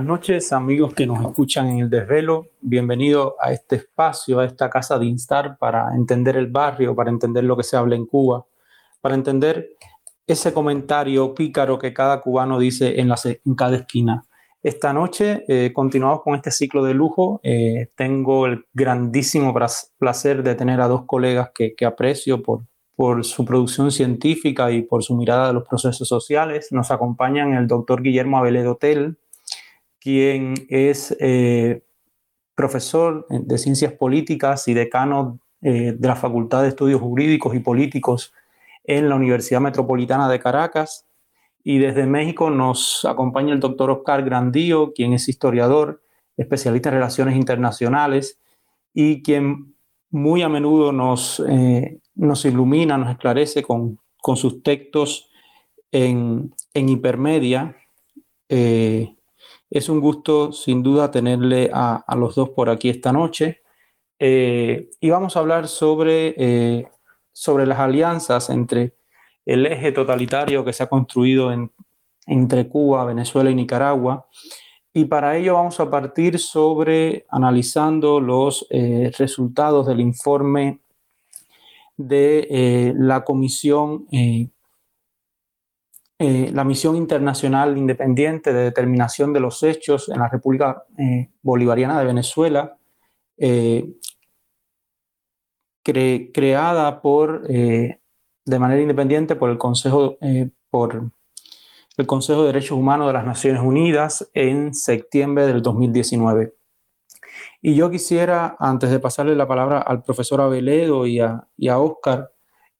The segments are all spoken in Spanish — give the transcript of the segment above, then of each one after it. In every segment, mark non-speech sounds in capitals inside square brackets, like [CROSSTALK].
buenas noches, amigos que nos escuchan en el desvelo. Bienvenido a este espacio, a esta casa de Instar para entender el barrio, para entender lo que se habla en Cuba, para entender ese comentario pícaro que cada cubano dice en, la, en cada esquina. Esta noche eh, continuamos con este ciclo de lujo. Eh, tengo el grandísimo placer de tener a dos colegas que, que aprecio por, por su producción científica y por su mirada de los procesos sociales. Nos acompañan el doctor Guillermo Abeledo Tel, quien es eh, profesor de ciencias políticas y decano eh, de la Facultad de Estudios Jurídicos y Políticos en la Universidad Metropolitana de Caracas. Y desde México nos acompaña el doctor Oscar Grandío, quien es historiador, especialista en relaciones internacionales y quien muy a menudo nos, eh, nos ilumina, nos esclarece con, sus textos en, en hipermedia. Eh, es un gusto, sin duda, tenerle a, los dos por aquí esta noche. Eh, y vamos a hablar sobre, eh, sobre las alianzas entre el eje totalitario que se ha construido en, entre Cuba, Venezuela y Nicaragua. Y para ello vamos a partir sobre analizando los resultados del informe de eh, la Comisión, eh, eh, la Misión Internacional Independiente de Determinación de los Hechos en la República Bolivariana de Venezuela, creada por, de manera independiente por el Consejo, por el Consejo de Derechos Humanos de las Naciones Unidas en septiembre del 2019. Y yo quisiera, antes de pasarle la palabra al profesor Abeledo y a, y a Oscar,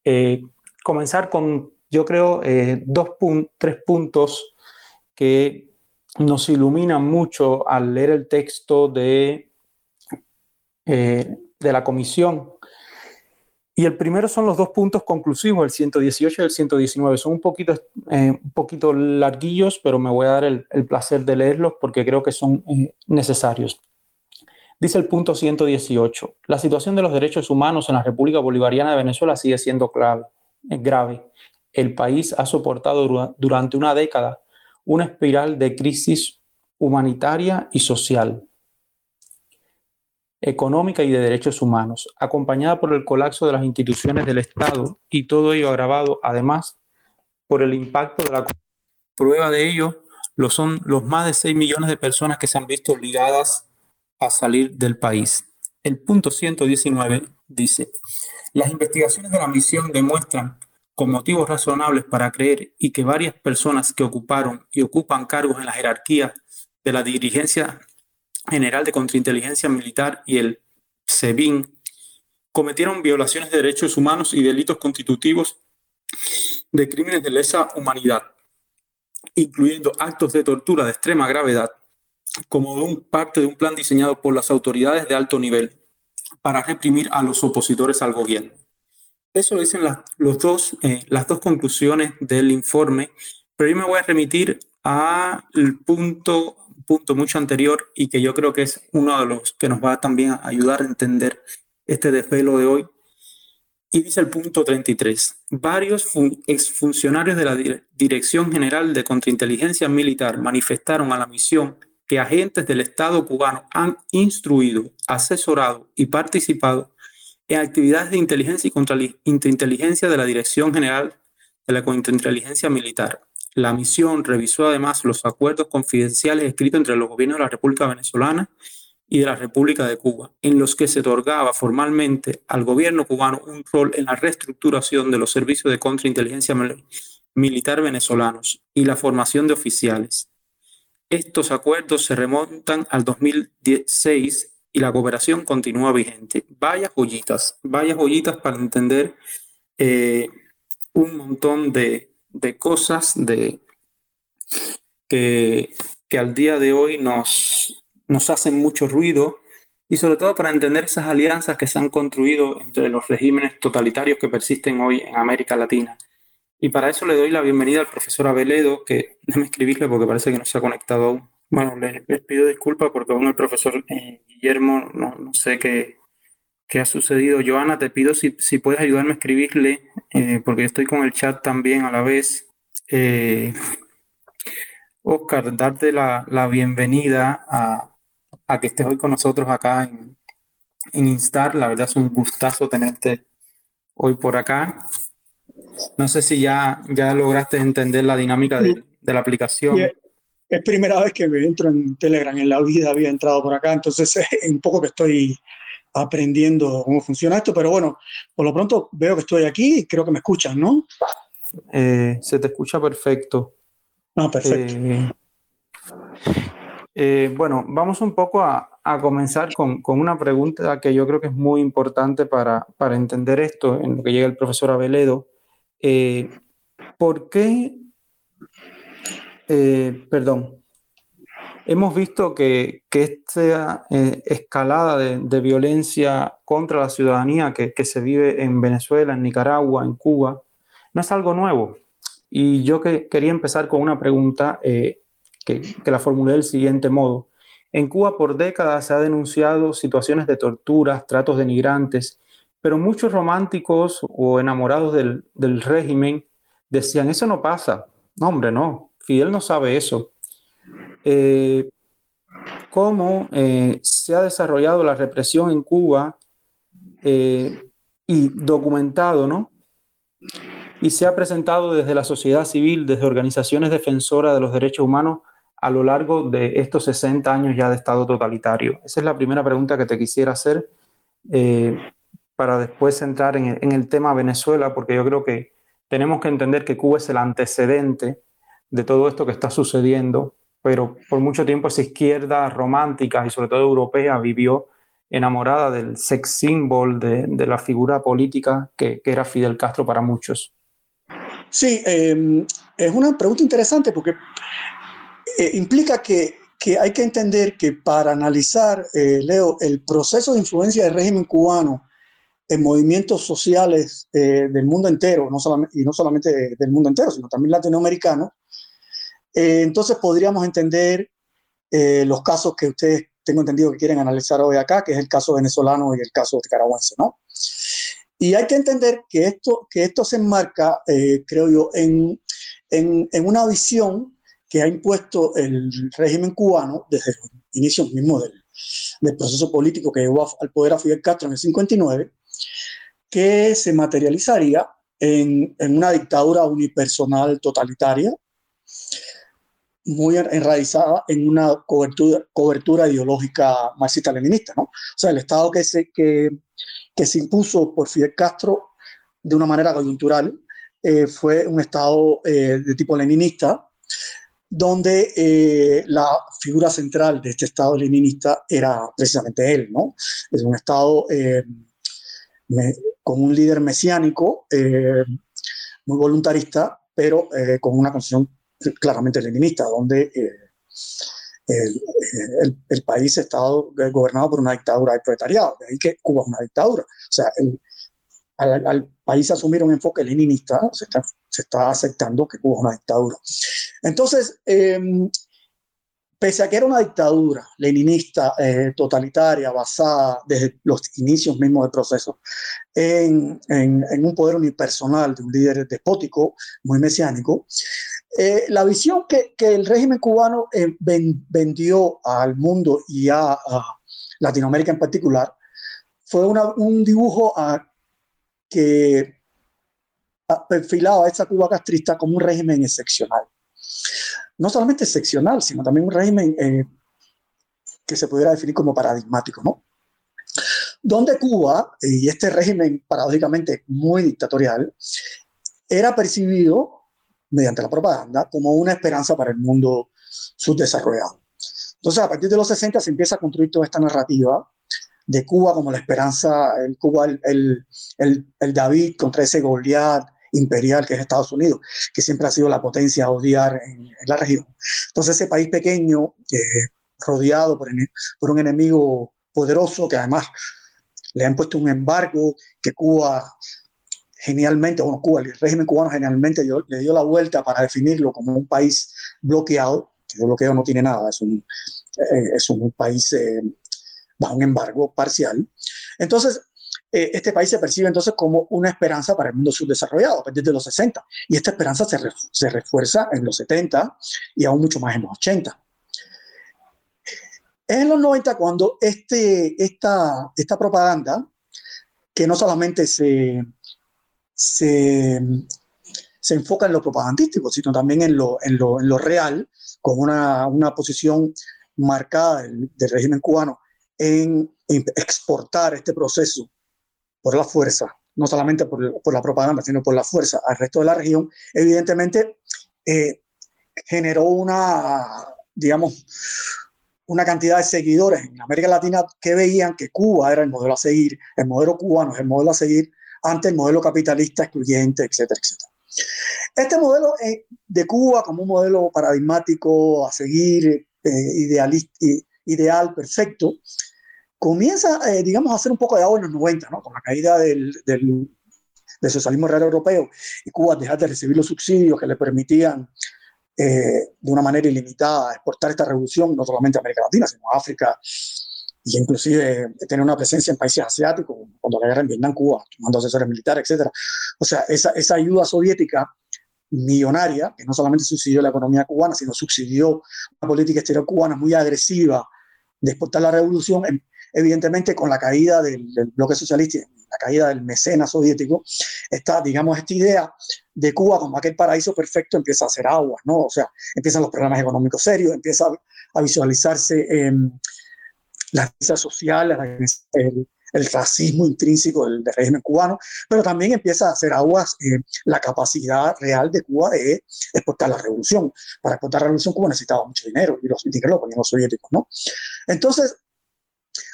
eh, comenzar con, yo creo, eh, dos tres puntos que nos iluminan mucho al leer el texto de, eh, de la comisión. Y el primero son los dos puntos conclusivos, el 118 y el 119. Son un poquito, un poquito larguillos, pero me voy a dar el, placer de leerlos porque creo que son necesarios. Dice el punto 118, la situación de los derechos humanos en la República Bolivariana de Venezuela sigue siendo grave. El país ha soportado durante una década una espiral de crisis humanitaria y social, económica y de derechos humanos, acompañada por el colapso de las instituciones del Estado y todo ello agravado además por el impacto de la prueba de ello lo son los más de 6 millones de personas que se han visto obligadas a salir del país. El punto 119 dice, las investigaciones de la misión demuestran con motivos razonables para creer y que varias personas que ocuparon y ocupan cargos en la jerarquía de la Dirigencia General de Contrainteligencia Militar y el SEBIN cometieron violaciones de derechos humanos y delitos constitutivos de crímenes de lesa humanidad, incluyendo actos de tortura de extrema gravedad, como un, parte de un plan diseñado por las autoridades de alto nivel para reprimir a los opositores al gobierno. Eso dicen las, los dos, eh, las dos conclusiones del informe, pero yo me voy a remitir al punto, punto mucho anterior y que yo creo que es uno de los que nos va también a ayudar a entender este desvelo de hoy. Y dice el punto 33, varios exfuncionarios de la Dirección General de Contrainteligencia Militar manifestaron a la misión que agentes del Estado cubano han instruido, asesorado y participado en actividades de inteligencia y contrainteligencia de la Dirección General de la Contrainteligencia Militar. La misión revisó además los acuerdos confidenciales escritos entre los gobiernos de la República Venezolana y de la República de Cuba, en los que se otorgaba formalmente al gobierno cubano un rol en la reestructuración de los servicios de contrainteligencia militar venezolanos y la formación de oficiales. Estos acuerdos se remontan al 2016 y la cooperación continúa vigente. Vaya joyitas, vaya joyitas para entender eh, un montón de, cosas de, que, que, al día de hoy nos, nos hacen mucho ruido y sobre todo para entender esas alianzas que se han construido entre los regímenes totalitarios que persisten hoy en América Latina. Y para eso le doy la bienvenida al profesor Abeledo, que déjeme escribirle porque parece que no se ha conectado aún. Bueno, les, pido disculpas porque aún el profesor eh, Guillermo no, no, sé qué, qué ha sucedido. Joana, te pido si, si puedes ayudarme a escribirle, eh, porque estoy con el chat también a la vez. Eh, Oscar, darte la, bienvenida a, que estés hoy con nosotros acá en, Instar. La verdad es un gustazo tenerte hoy por acá. No sé si ya, ya lograste entender la dinámica de, la aplicación. Es primera vez que me entro en Telegram en la vida, había entrado por acá, entonces es un poco que estoy aprendiendo cómo funciona esto, pero bueno, por lo pronto veo que estoy aquí y creo que me escuchan, ¿no? Eh, se te escucha perfecto. Ah, perfecto. Eh, eh, bueno, vamos un poco a, comenzar con, una pregunta que yo creo que es muy importante para, para entender esto, en lo que llega el profesor Aveledo. ¿Por qué, perdón, Hemos visto que, esta eh, escalada de, violencia contra la ciudadanía que, se vive en Venezuela, en Nicaragua, en Cuba, no es algo nuevo. Y yo que, quería empezar con una pregunta eh, que, la formulé del siguiente modo. En Cuba por décadas se ha denunciado situaciones de torturas, tratos denigrantes, pero muchos románticos o enamorados del, del régimen decían, eso no pasa. No, hombre, no. Fidel no sabe eso. Eh, cómo eh, se ha desarrollado la represión en Cuba eh, y documentado, ¿no? Y se ha presentado desde la sociedad civil, desde organizaciones defensoras de los derechos humanos a lo largo de estos 60 años ya de Estado totalitario. Esa es la primera pregunta que te quisiera hacer para después entrar en en el tema Venezuela, porque yo creo que tenemos que entender que Cuba es el antecedente de todo esto que está sucediendo pero por mucho tiempo esa izquierda romántica y sobre todo europea vivió enamorada del sex symbol, de, la figura política que, era Fidel Castro para muchos. Sí, em, es una pregunta interesante porque eh, implica que, hay que entender que para analizar, eh, Leo, el proceso de influencia del régimen cubano en movimientos sociales eh, del mundo entero, no y no solamente del mundo entero, sino también latinoamericano, eh, entonces podríamos entender eh, los casos que ustedes tengo entendido que quieren analizar hoy acá, que es el caso venezolano y el caso nicaragüense, ¿no? Y hay que entender que esto, que esto se enmarca, eh, creo yo, en, en, en, una visión que ha impuesto el régimen cubano desde los inicios mismos del, del proceso político que llevó al poder a Fidel Castro en el 59, que se materializaría en, en una dictadura unipersonal totalitaria, muy enraizada en una cobertura, ideológica marxista-leninista. ¿no? O sea, el Estado que se, que, se impuso por Fidel Castro de una manera coyuntural eh, fue un Estado eh, de tipo leninista, donde eh, la figura central de este Estado leninista era precisamente él. ¿no? Es un Estado con un líder mesiánico, muy voluntarista, pero con una concepción claramente leninista, donde eh, el, el, país ha estado gobernado por una dictadura del proletariado, de ahí que Cuba es una dictadura. O sea, al, al, país asumir un enfoque leninista, se está, aceptando que Cuba es una dictadura. Entonces, em, pese a que era una dictadura leninista, eh, totalitaria, basada desde los inicios mismos del proceso en, un poder unipersonal de un líder despótico, muy mesiánico, eh, la visión que, que, el régimen cubano eh, vendió al mundo y a, Latinoamérica en particular fue un dibujo a, que perfilaba a esa Cuba castrista como un régimen excepcional. No solamente excepcional, sino también un régimen eh, que se pudiera definir como paradigmático, ¿no? Donde Cuba, y este régimen paradójicamente muy dictatorial, era percibido mediante la propaganda como una esperanza para el mundo subdesarrollado. Entonces, a partir de los 60 se empieza a construir toda esta narrativa de Cuba como la esperanza, el Cuba, el, el, el David contra ese Goliat imperial que es Estados Unidos, que siempre ha sido la potencia a odiar en, la región. Entonces, ese país pequeño, eh, rodeado por, por un enemigo poderoso, que además le han puesto un embargo, que Cuba genialmente, bueno, Cuba, el régimen cubano generalmente le dio la vuelta para definirlo como un país bloqueado, que de bloqueo no tiene nada, es un, eh, es un país eh, bajo un embargo parcial. Entonces, eh, este país se percibe entonces como una esperanza para el mundo subdesarrollado a partir de los 60. Y esta esperanza se, se refuerza en los 70 y aún mucho más en los 80. Es en los 90 cuando este, esta, esta propaganda, que no solamente se, se, se enfoca en lo propagandístico, sino también en lo, en lo, en lo real, con una, una posición marcada del, del, régimen cubano en, en, exportar este proceso por la fuerza, no solamente por, por, la propaganda, sino por la fuerza al resto de la región, evidentemente eh, generó una, digamos, una cantidad de seguidores en América Latina que veían que Cuba era el modelo a seguir, el modelo cubano es el modelo a seguir ante el modelo capitalista excluyente, etcétera, etcétera. Este modelo eh, de Cuba como un modelo paradigmático a seguir, eh, ideal, perfecto, comienza, eh, digamos, a hacer un poco de agua en los 90, ¿no? con la caída del, del, socialismo real europeo y Cuba dejar de recibir los subsidios que le permitían eh, de una manera ilimitada exportar esta revolución, no solamente a América Latina, sino a África y inclusive tener una presencia en países asiáticos, cuando la guerra en Vietnam, Cuba, tomando asesores militares, etc. O sea, esa, esa ayuda soviética millonaria, que no solamente subsidió la economía cubana, sino subsidió una política exterior cubana muy agresiva de exportar la revolución, evidentemente con la caída del, bloque socialista, la caída del mecenas soviético, está, digamos, esta idea de Cuba como aquel paraíso perfecto empieza a hacer agua, ¿no? O sea, empiezan los problemas económicos serios, empieza a, visualizarse eh, la crisis social, el, el racismo intrínseco del, régimen cubano, pero también empieza a hacer aguas la capacidad real de Cuba de exportar la revolución. Para exportar la revolución Cuba necesitaba mucho dinero y los dinero lo ponían los soviéticos, ¿no? Entonces,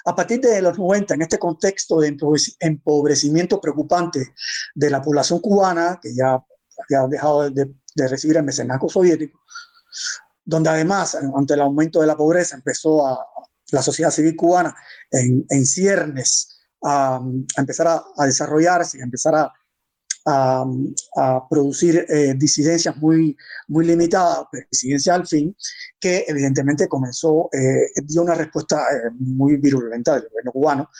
a partir de los 90, en este contexto de empobrecimiento preocupante de la población cubana, que ya había dejado de, de recibir el mecenazgo soviético, donde además, ante el aumento de la pobreza, empezó a, la sociedad civil cubana en, en ciernes a, a empezar a, a, desarrollarse, a empezar a, a producir eh, disidencias muy, muy limitadas, disidencias al fin, que evidentemente comenzó, eh, dio una respuesta eh, muy virulenta del gobierno cubano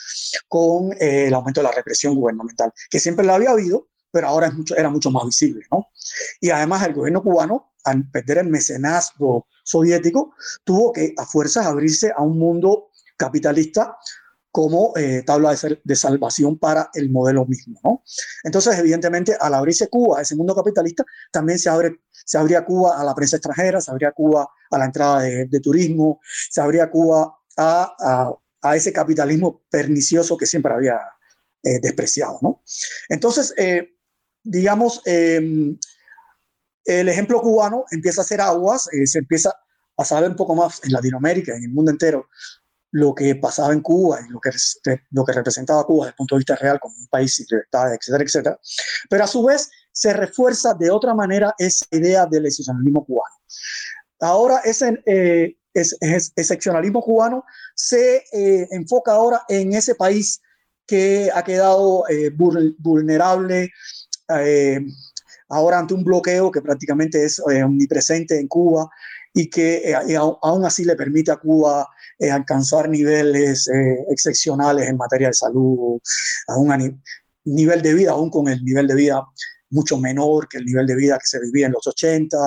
con eh, el aumento de la represión gubernamental, que siempre la había habido, pero ahora es mucho, era mucho más visible. ¿no? Y además el gobierno cubano, al perder el mecenazgo soviético, tuvo que a fuerzas abrirse a un mundo capitalista como eh, tabla de, de, salvación para el modelo mismo. ¿no? Entonces, evidentemente, al abrirse Cuba a ese mundo capitalista, también se, abre, se abría Cuba a la prensa extranjera, se abría Cuba a la entrada de, de turismo, se abría Cuba a, a, a, ese capitalismo pernicioso que siempre había eh, despreciado. ¿no? Entonces, eh, digamos, em, el ejemplo cubano empieza a hacer aguas, eh, se empieza a saber un poco más en Latinoamérica, en el mundo entero, lo que pasaba en Cuba y lo que, lo que representaba Cuba desde el punto de vista real como un país sin libertad, etcétera, etcétera. Pero a su vez se refuerza de otra manera esa idea del excepcionalismo cubano. Ahora ese, eh, excepcionalismo cubano se eh, enfoca ahora en ese país que ha quedado eh, vulnerable eh, ahora ante un bloqueo que prácticamente es eh, omnipresente en Cuba y que eh, aún así le permite a Cuba eh, alcanzar niveles eh, excepcionales en materia de salud, a un ni nivel de vida, aún con el nivel de vida mucho menor que el nivel de vida que se vivía en los 80,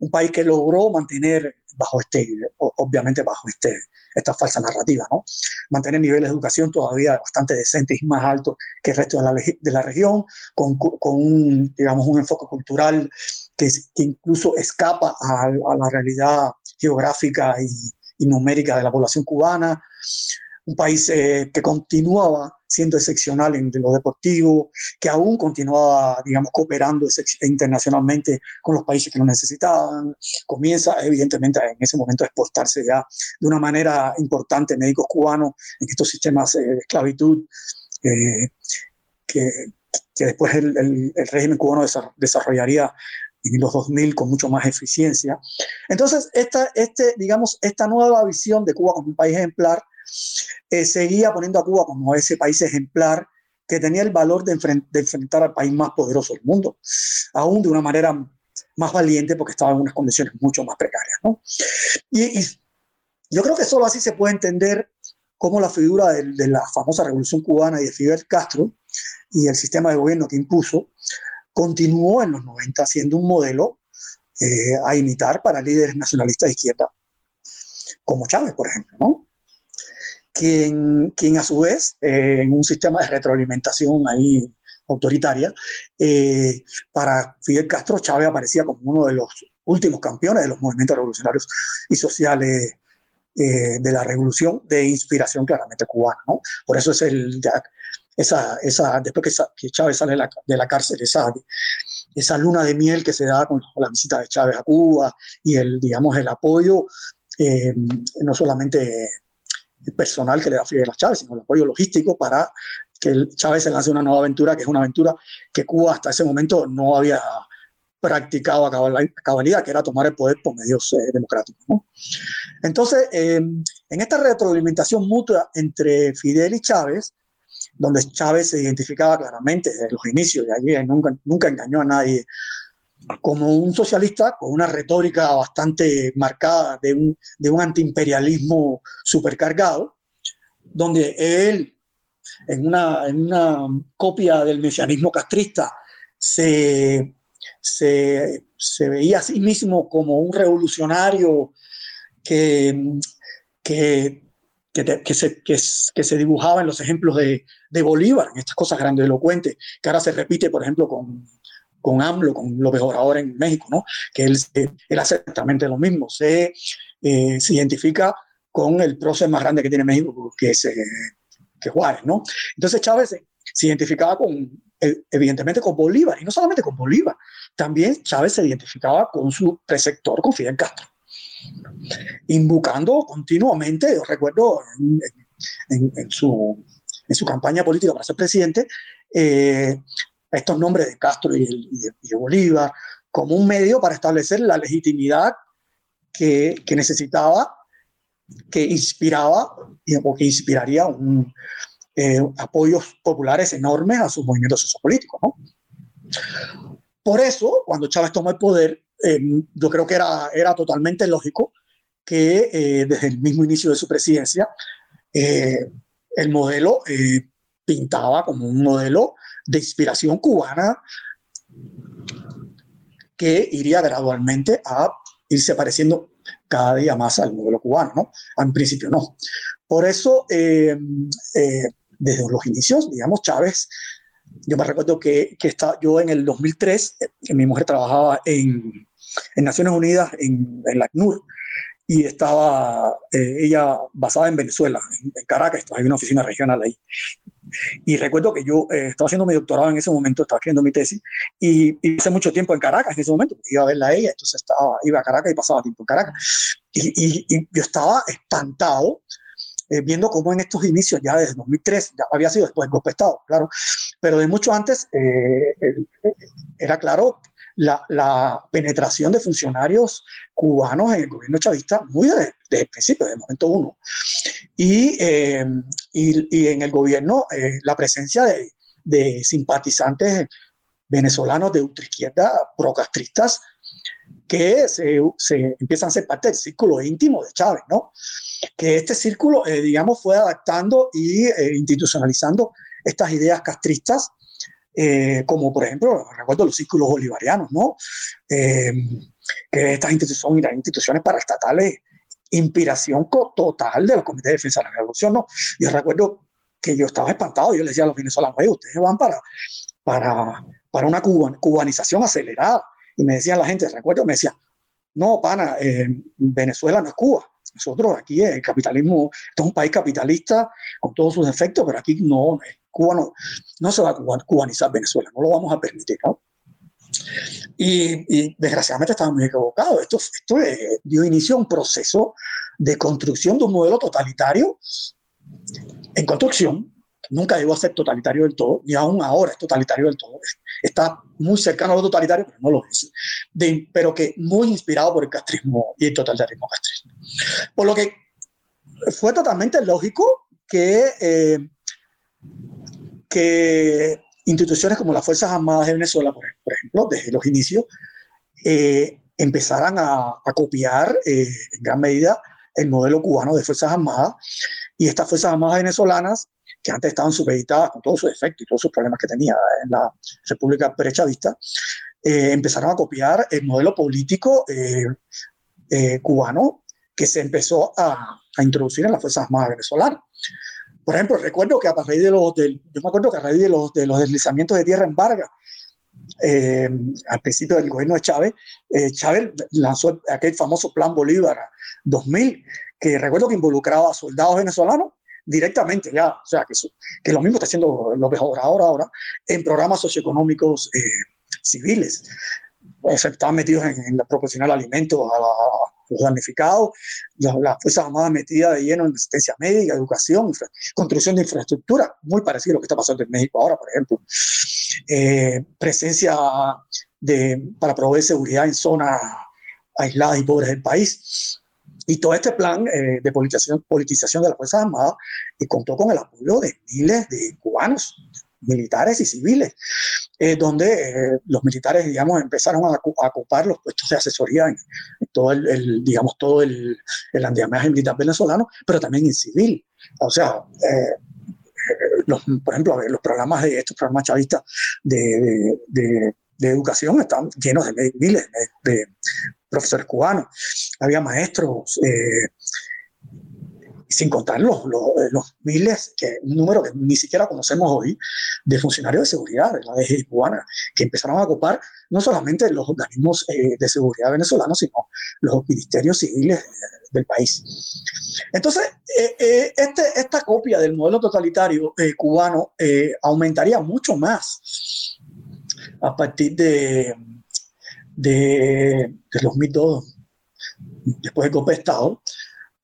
un país que logró mantener bajo este, obviamente bajo este, esta falsa narrativa, ¿no? Mantener niveles de educación todavía bastante decentes y más altos que el resto de la, de la región, con, con, un, digamos, un enfoque cultural que, que incluso escapa a, a, la realidad geográfica y, y, numérica de la población cubana, un país eh, que continuaba siendo excepcional en lo deportivo, que aún continuaba, digamos, cooperando internacionalmente con los países que lo necesitaban. Comienza, evidentemente, en ese momento a exportarse ya de una manera importante médicos cubanos en estos sistemas eh, de esclavitud eh, que, que, después el, el, el, régimen cubano desarrollaría en los 2000 con mucho más eficiencia. Entonces, esta, este, digamos, esta nueva visión de Cuba como un país ejemplar eh, seguía poniendo a Cuba como ese país ejemplar que tenía el valor de, enfrent de, enfrentar al país más poderoso del mundo, aún de una manera más valiente porque estaba en unas condiciones mucho más precarias. y, yo creo que solo así se puede entender cómo la figura de, la famosa revolución cubana y de Fidel Castro y el sistema de gobierno que impuso continuó en los 90 siendo un modelo eh, a imitar para líderes nacionalistas de izquierda, como Chávez, por ejemplo, ¿no? Quien, quien a su vez, eh, en un sistema de retroalimentación ahí autoritaria, eh, para Fidel Castro, Chávez aparecía como uno de los últimos campeones de los movimientos revolucionarios y sociales eh, de la revolución de inspiración claramente cubana. ¿no? Por eso es el, esa, esa, después que, Chávez sale de la, cárcel, esa, esa luna de miel que se da con la visita de Chávez a Cuba y el, digamos, el apoyo eh, no solamente personal que le da Fidel a Chávez, sino el apoyo logístico para que Chávez se lance una nueva aventura, que es una aventura que Cuba hasta ese momento no había practicado a cabalidad, que era tomar el poder por medios eh, democráticos. Entonces, eh, en esta retroalimentación mutua entre Fidel y Chávez, donde Chávez se identificaba claramente desde los inicios, y allí nunca, nunca engañó a nadie, como un socialista con una retórica bastante marcada de un, de un antiimperialismo supercargado, donde él, en una, en una copia del mesianismo castrista, se se, veía a sí mismo como un revolucionario que, que, que, se, que, se, dibujaba en los ejemplos de, de, Bolívar, en estas cosas grandilocuentes, que ahora se repite, por ejemplo, con, con AMLO, con López Obrador en México, ¿no? que él, él hace exactamente lo mismo, se, eh, se identifica con el prócer más grande que tiene México, que es eh, que Juárez. ¿no? Entonces Chávez se identificaba con, eh, evidentemente con Bolívar, y no solamente con Bolívar, también Chávez se identificaba con su preceptor, con Fidel Castro, invocando continuamente, yo recuerdo en, su, en su, campaña política para ser presidente, eh, estos nombres de Castro y, de, Bolívar como un medio para establecer la legitimidad que, que necesitaba, que inspiraba o que inspiraría eh, apoyos populares enormes a sus movimientos sociopolíticos. ¿no? Por eso, cuando Chávez tomó el poder, eh, yo creo que era, era totalmente lógico que eh, desde el mismo inicio de su presidencia, el modelo pintaba como un modelo de inspiración cubana que iría gradualmente a irse pareciendo cada día más al modelo cubano, ¿no? En principio no. Por eso, desde los inicios, digamos, Chávez, yo me recuerdo que, que está, yo en el 2003, eh, mi mujer trabajaba en, en Naciones Unidas, en, en, la ACNUR, y estaba eh, ella basada en Venezuela, en, Caracas, hay una oficina regional ahí. Y recuerdo que yo eh, estaba haciendo mi doctorado en ese momento, estaba escribiendo mi tesis, y, y hace mucho tiempo en Caracas en ese momento, iba a verla a ella, entonces estaba, iba a Caracas y pasaba tiempo en Caracas. Y, y, yo estaba espantado eh, viendo cómo en estos inicios, ya desde 2003, ya había sido después golpe Estado, claro, pero de mucho antes eh, era claro la, la, penetración de funcionarios cubanos en el gobierno chavista muy desde, el principio, desde el momento uno. Y, y, y en el gobierno la presencia de, de simpatizantes venezolanos de ultraizquierda procastristas que se, se, empiezan a ser parte del círculo íntimo de Chávez, ¿no? Que este círculo, eh, digamos, fue adaptando y eh, institucionalizando estas ideas castristas, eh, como por ejemplo, recuerdo los círculos bolivarianos, ¿no? que estas instituciones son instituciones paraestatales, inspiración total de los comités de defensa de la revolución, ¿no? Yo recuerdo que yo estaba espantado, yo le decía a los venezolanos, ustedes van para, para, para una cubanización acelerada y me decía la gente, recuerdo, me decía, no, pana, eh, Venezuela no es Cuba. Nosotros aquí el capitalismo, es un país capitalista con todos sus defectos, pero aquí no, Cuba no, no se va a cubanizar Venezuela, no lo vamos a permitir. Y, desgraciadamente estamos muy equivocados. Esto, esto dio inicio a un proceso de construcción de un modelo totalitario en construcción, nunca llegó a ser totalitario del todo, ni aún ahora es totalitario del todo. Está muy cercano a lo totalitario, pero no lo es. De, pero que muy inspirado por el castrismo y el totalitarismo castrista. Por lo que fue totalmente lógico que, eh, que instituciones como las Fuerzas Armadas de Venezuela, por, ejemplo, desde los inicios, eh, empezaran a, a copiar eh, en gran medida el modelo cubano de Fuerzas Armadas y estas Fuerzas Armadas venezolanas que antes estaban supeditadas con todos sus efectos y todos sus problemas que tenía en la República Perechavista, eh, empezaron a copiar el modelo político eh, eh, cubano que se empezó a, a, introducir en las Fuerzas Armadas venezolanas. Por ejemplo, recuerdo que a raíz de los, yo me acuerdo que a raíz de los, de los deslizamientos de tierra en Vargas, eh, al principio del gobierno de Chávez, eh, Chávez lanzó aquel famoso Plan Bolívar 2000, que recuerdo que involucraba a soldados venezolanos directamente ya, o sea, que, que lo mismo está haciendo López Obrador ahora, en programas socioeconómicos eh, civiles. Pues, estaban metidos en, proporcionar alimentos a, la, los damnificados, las, las Fuerzas Armadas metidas de lleno en asistencia médica, educación, construcción de infraestructura, muy parecido a lo que está pasando en México ahora, por ejemplo. Eh, presencia de, para proveer seguridad en zonas aisladas y pobres del país. Y todo este plan eh, de politización, politización de las Fuerzas Armadas y contó con el apoyo de miles de cubanos, militares y civiles, eh, donde eh, los militares, digamos, empezaron a, ocupar los puestos de asesoría en, todo el, el, digamos, todo el, el andamiaje militar venezolano, pero también en civil. O sea, eh, por ejemplo, los programas de estos programas chavistas de, educación están llenos de miles de, profesores cubanos. Había maestros, eh, sin contar los, los, los, miles, que un número que ni siquiera conocemos hoy, de funcionarios de seguridad de la DGI cubana, que empezaron a ocupar no solamente los organismos eh, de seguridad venezolanos, sino los ministerios civiles del país. Entonces, eh, eh, este, esta copia del modelo totalitario eh, cubano aumentaría mucho más a partir de, de, de 2002, después del golpe de Estado,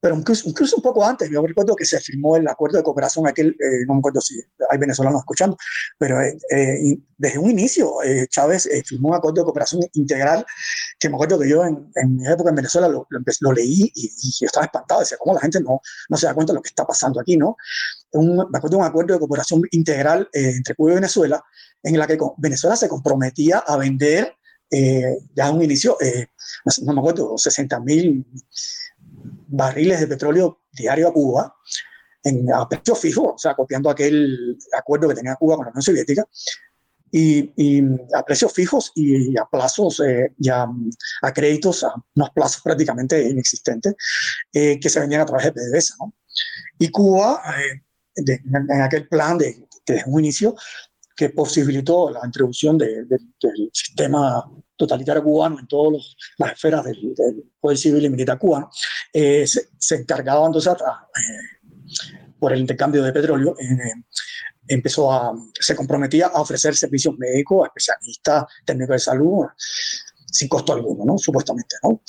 pero incluso, incluso, un poco antes, yo recuerdo que se firmó el acuerdo de cooperación, aquel, eh, no me acuerdo si hay venezolanos escuchando, pero eh, eh, desde un inicio eh, Chávez firmó un acuerdo de cooperación integral, que me acuerdo que yo en, en mi época en Venezuela lo, lo, lo leí y, y, estaba espantado, decía, ¿cómo la gente no, no se da cuenta de lo que está pasando aquí? ¿no? Un, me acuerdo de un acuerdo de cooperación integral entre Cuba y Venezuela, en la que Venezuela se comprometía a vender ya en un inicio, no me acuerdo, 60 mil barriles de petróleo diario a Cuba en, a precio fijo, o sea, copiando aquel acuerdo que tenía Cuba con la Unión Soviética, y, y a precios fijos y, a plazos, eh, ya a créditos, a unos plazos prácticamente inexistentes, eh, que se vendían a través de PDVSA. ¿no? Y Cuba, eh, de, en aquel plan de, desde un inicio, que posibilitó la introducción de, de, del sistema totalitario cubano en todas las esferas del, del, poder civil y militar cubano, eh, se, se, encargaba entonces a, eh, por el intercambio de petróleo, eh, empezó a, se comprometía a ofrecer servicios médicos a especialistas, técnicos de salud, sin costo alguno, ¿no? Supuestamente, ¿no?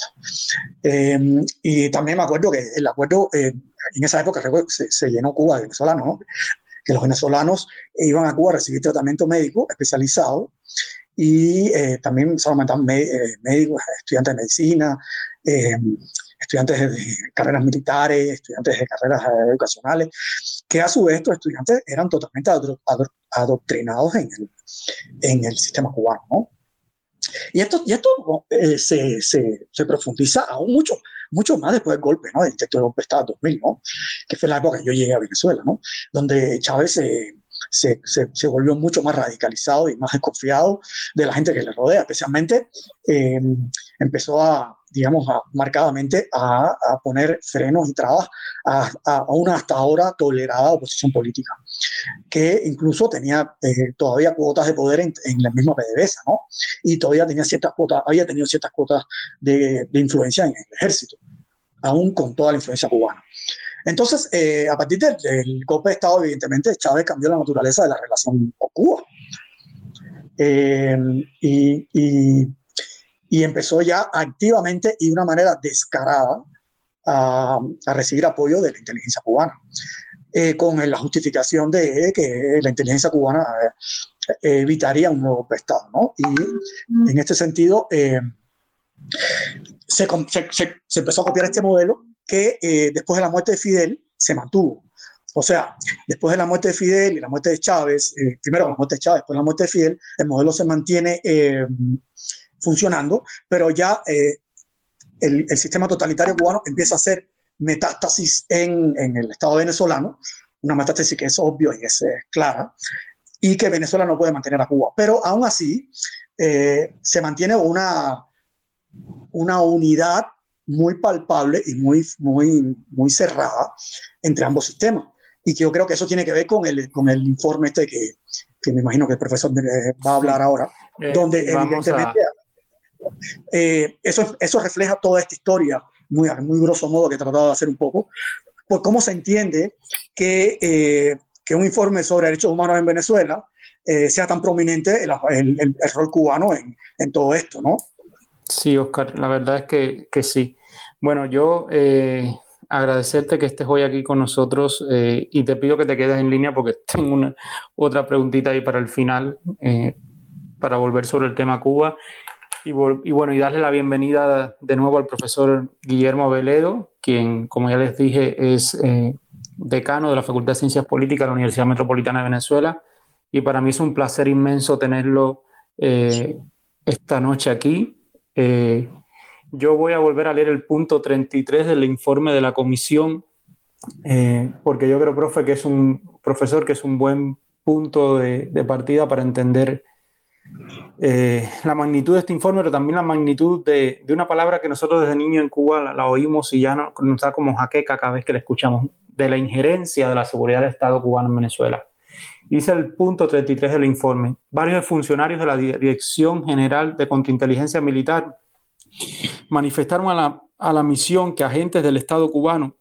Eh, y también me acuerdo que el acuerdo, eh, en esa época se, se, llenó Cuba de venezolanos, ¿no? Que los venezolanos iban a Cuba a recibir tratamiento médico especializado y eh, también se aumentaban médicos, estudiantes de medicina, eh, estudiantes de carreras militares, estudiantes de carreras educacionales, que a su vez estos estudiantes eran totalmente adoctrinados en el, en el sistema cubano. ¿no? Y esto, y esto eh, se, se, se, profundiza aún mucho, mucho más después del golpe, ¿no? Del intento de golpe de Estado 2000, ¿no? Que fue la época que yo llegué a Venezuela, ¿no? Donde Chávez se, se, se, se, volvió mucho más radicalizado y más desconfiado de la gente que le rodea, especialmente eh, empezó a, digamos, a, marcadamente a, a, poner frenos y trabas a, a, una hasta ahora tolerada oposición política, que incluso tenía eh, todavía cuotas de poder en, en la misma PDVSA, ¿no? Y todavía tenía ciertas cuotas, había tenido ciertas cuotas de, de influencia en el ejército, aún con toda la influencia cubana. Entonces, eh, a partir del, del, golpe de Estado, evidentemente, Chávez cambió la naturaleza de la relación con Cuba. Eh, y, y, y, empezó ya activamente y de una manera descarada a, a recibir apoyo de la inteligencia cubana, eh, con la justificación de que la inteligencia cubana eh, evitaría un nuevo Estado. ¿no? Y en este sentido, eh, se, se, se empezó a copiar este modelo que eh, después de la muerte de Fidel se mantuvo. O sea, después de la muerte de Fidel y la muerte de Chávez, eh, primero la muerte de Chávez, después de la muerte de Fidel, el modelo se mantiene eh, funcionando, pero ya el, el, sistema totalitario cubano empieza a ser metástasis en, en el Estado venezolano, una metástasis que es obvio y es clara, y que Venezuela no puede mantener a Cuba. Pero aún así, eh, se mantiene una, una unidad muy palpable y muy, muy, muy cerrada entre ambos sistemas. Y yo creo que eso tiene que ver con el, con el informe este que, que me imagino que el profesor va a hablar ahora, eh, donde evidentemente eh, eso, eso refleja toda esta historia, muy, muy grosso modo que he tratado de hacer un poco, por cómo se entiende que, eh, que un informe sobre derechos humanos en Venezuela sea tan prominente el, el, el, rol cubano en, en, todo esto, ¿no? Sí, Oscar, la verdad es que, que sí. Bueno, yo agradecerte que estés hoy aquí con nosotros eh, y te pido que te quedes en línea porque [LAUGHS] tengo una otra preguntita ahí para el final, eh, para volver sobre el tema Cuba. Y, y, bueno, y darle la bienvenida de nuevo al profesor Guillermo Veledo, quien, como ya les dije, es eh, decano de la Facultad de Ciencias Políticas de la Universidad Metropolitana de Venezuela. Y para mí es un placer inmenso tenerlo esta noche aquí. Yo voy a volver a leer el punto 33 del informe de la comisión, eh, porque yo creo, profe, que es un profesor que es un buen punto de, partida para entender eh, la magnitud de este informe, pero también la magnitud de, de una palabra que nosotros desde niño en Cuba la, oímos y ya no, nos da como jaqueca cada vez que la escuchamos, de la injerencia de la seguridad del Estado cubano en Venezuela. Dice el punto 33 del informe, varios funcionarios de la Dirección General de Contrainteligencia Militar manifestaron a la, a la misión que agentes del Estado cubano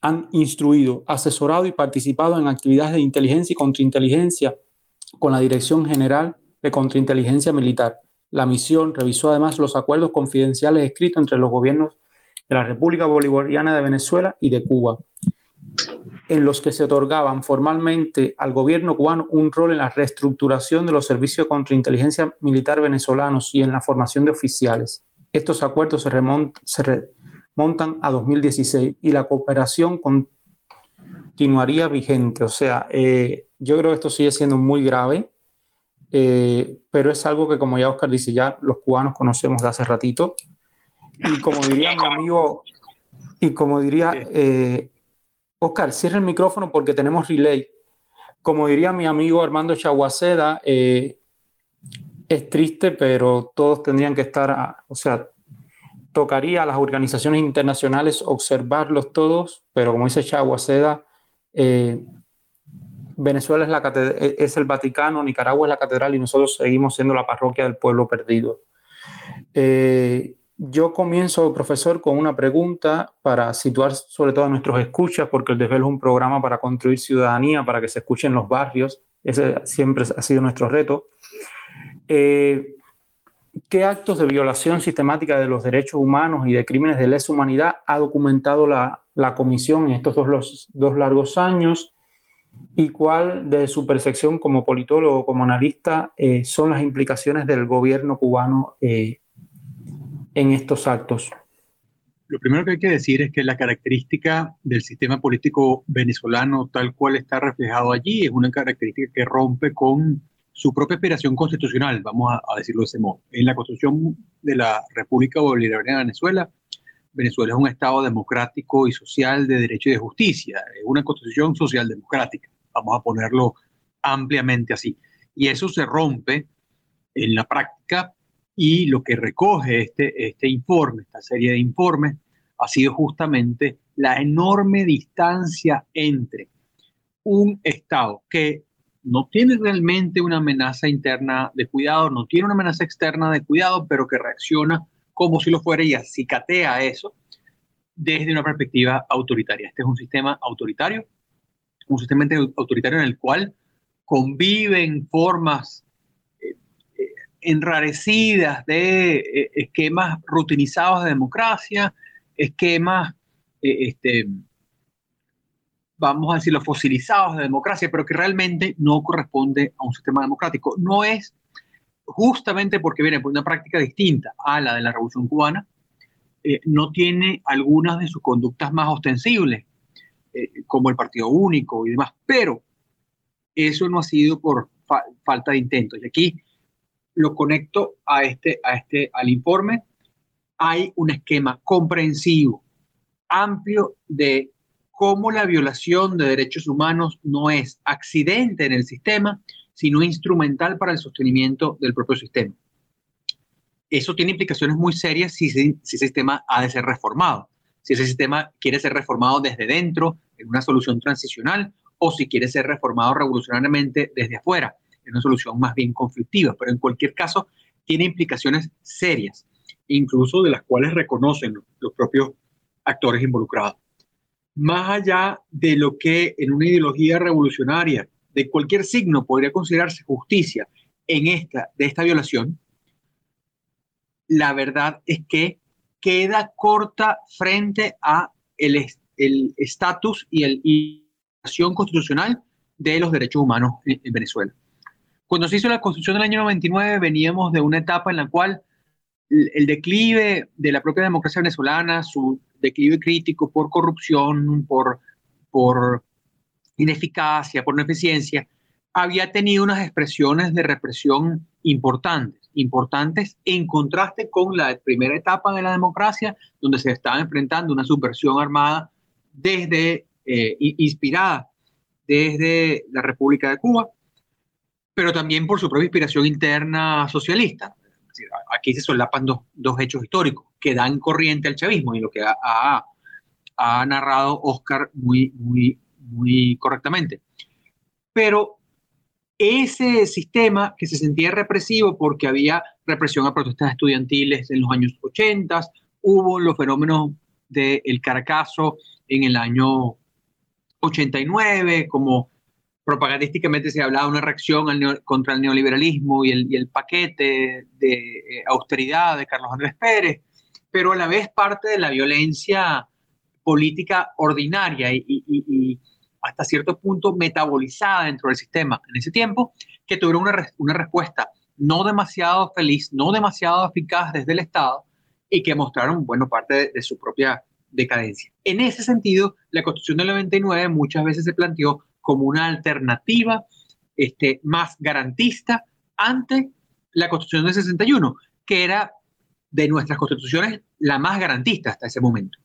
han instruido, asesorado y participado en actividades de inteligencia y contrainteligencia con la Dirección General de Contrainteligencia Militar. La misión revisó además los acuerdos confidenciales escritos entre los gobiernos de la República Bolivariana de Venezuela y de Cuba, en los que se otorgaban formalmente al gobierno cubano un rol en la reestructuración de los servicios de contrainteligencia militar venezolanos y en la formación de oficiales. Estos acuerdos se, remontan a 2016 y la cooperación continuaría vigente. O sea, eh, yo creo que esto sigue siendo muy grave, eh, pero es algo que, como ya Oscar dice, ya los cubanos conocemos de hace ratito. Y como diría mi amigo, y como diría, eh, Oscar, cierra el micrófono porque tenemos relay. Como diría mi amigo Armando Chaguaceda, es triste, pero todos tendrían que estar, o sea, tocaría a las organizaciones internacionales observarlos todos, pero como dice Chaguaceda, eh, Venezuela es, la e, es el Vaticano, Nicaragua es la catedral y nosotros seguimos siendo la parroquia del pueblo perdido. Eh, yo comienzo, profesor, con una pregunta para situar sobre todo a nuestros escuchas, porque el desvelo es un programa para construir ciudadanía, para que se escuchen los barrios. Ese siempre ha sido nuestro reto. Eh, ¿Qué actos de violación sistemática de los derechos humanos y de crímenes de lesa humanidad ha documentado la, la Comisión en estos dos, los, dos largos años? ¿Y cuál, de su percepción como politólogo, como analista, eh, son las implicaciones del gobierno cubano eh, en estos actos? Lo primero que hay que decir es que la característica del sistema político venezolano, tal cual está reflejado allí, es una característica que rompe con su propia aspiración constitucional, vamos a, decirlo de ese modo. En la constitución de la República Bolivariana de Venezuela, Venezuela es un Estado democrático y social de derecho y de justicia, es una constitución social democrática, vamos a ponerlo ampliamente así. Y eso se rompe en la práctica y lo que recoge este, este informe, esta serie de informes, ha sido justamente la enorme distancia entre un Estado que no tiene realmente una amenaza interna de cuidado, no tiene una amenaza externa de cuidado, pero que reacciona como si lo fuera y acicatea eso desde una perspectiva autoritaria. Este es un sistema autoritario, un sistema autoritario en el cual conviven formas eh, eh, enrarecidas de eh, esquemas rutinizados de democracia, esquemas este, vamos a decirlo, fosilizados de democracia, pero que realmente no corresponde a un sistema democrático. No es justamente porque viene por una práctica distinta a la de la Revolución Cubana, eh, no tiene algunas de sus conductas más ostensibles, eh, como el partido único y demás, pero eso no ha sido por falta de intentos. Y aquí lo conecto a este, a este, al informe. Hay un esquema comprensivo amplio de cómo la violación de derechos humanos no es accidente en el sistema, sino instrumental para el sostenimiento del propio sistema. Eso tiene implicaciones muy serias si, si ese sistema ha de ser reformado. Si ese sistema quiere ser reformado desde dentro, en una solución transicional, o si quiere ser reformado revolucionariamente desde afuera, en una solución más bien conflictiva. Pero en cualquier caso, tiene implicaciones serias, incluso de las cuales reconocen los propios actores involucrados. Más allá de lo que en una ideología revolucionaria de cualquier signo podría considerarse justicia en esta, de esta violación, la verdad es que queda corta frente a el estatus y el acción constitucional de los derechos humanos en, en Venezuela. Cuando se hizo la constitución del año 99 veníamos de una etapa en la cual el declive de la propia democracia venezolana, su declive crítico por corrupción, por, por ineficacia, por ineficiencia, había tenido unas expresiones de represión importantes, importantes en contraste con la primera etapa de la democracia, donde se estaba enfrentando una subversión armada desde, eh, inspirada desde la República de Cuba, pero también por su propia inspiración interna socialista. Aquí se solapan dos, dos, hechos históricos que dan corriente al chavismo y lo que ha, ha, narrado Oscar muy, muy, muy correctamente. Pero ese sistema que se sentía represivo porque había represión a protestas estudiantiles en los años 80, hubo los fenómenos del Caracazo en el año 89, como propagandísticamente se hablaba de una reacción contra el neoliberalismo y el, paquete de eh, austeridad de Carlos Andrés Pérez, pero a la vez parte de la violencia política ordinaria y, hasta cierto punto metabolizada dentro del sistema en ese tiempo, que tuvieron una, una respuesta no demasiado feliz, no demasiado eficaz desde el Estado y que mostraron, bueno, parte de, su propia decadencia. En ese sentido, la Constitución del 99 muchas veces se planteó como una alternativa este, más garantista ante la Constitución del 61, que era de nuestras constituciones la más garantista hasta ese momento.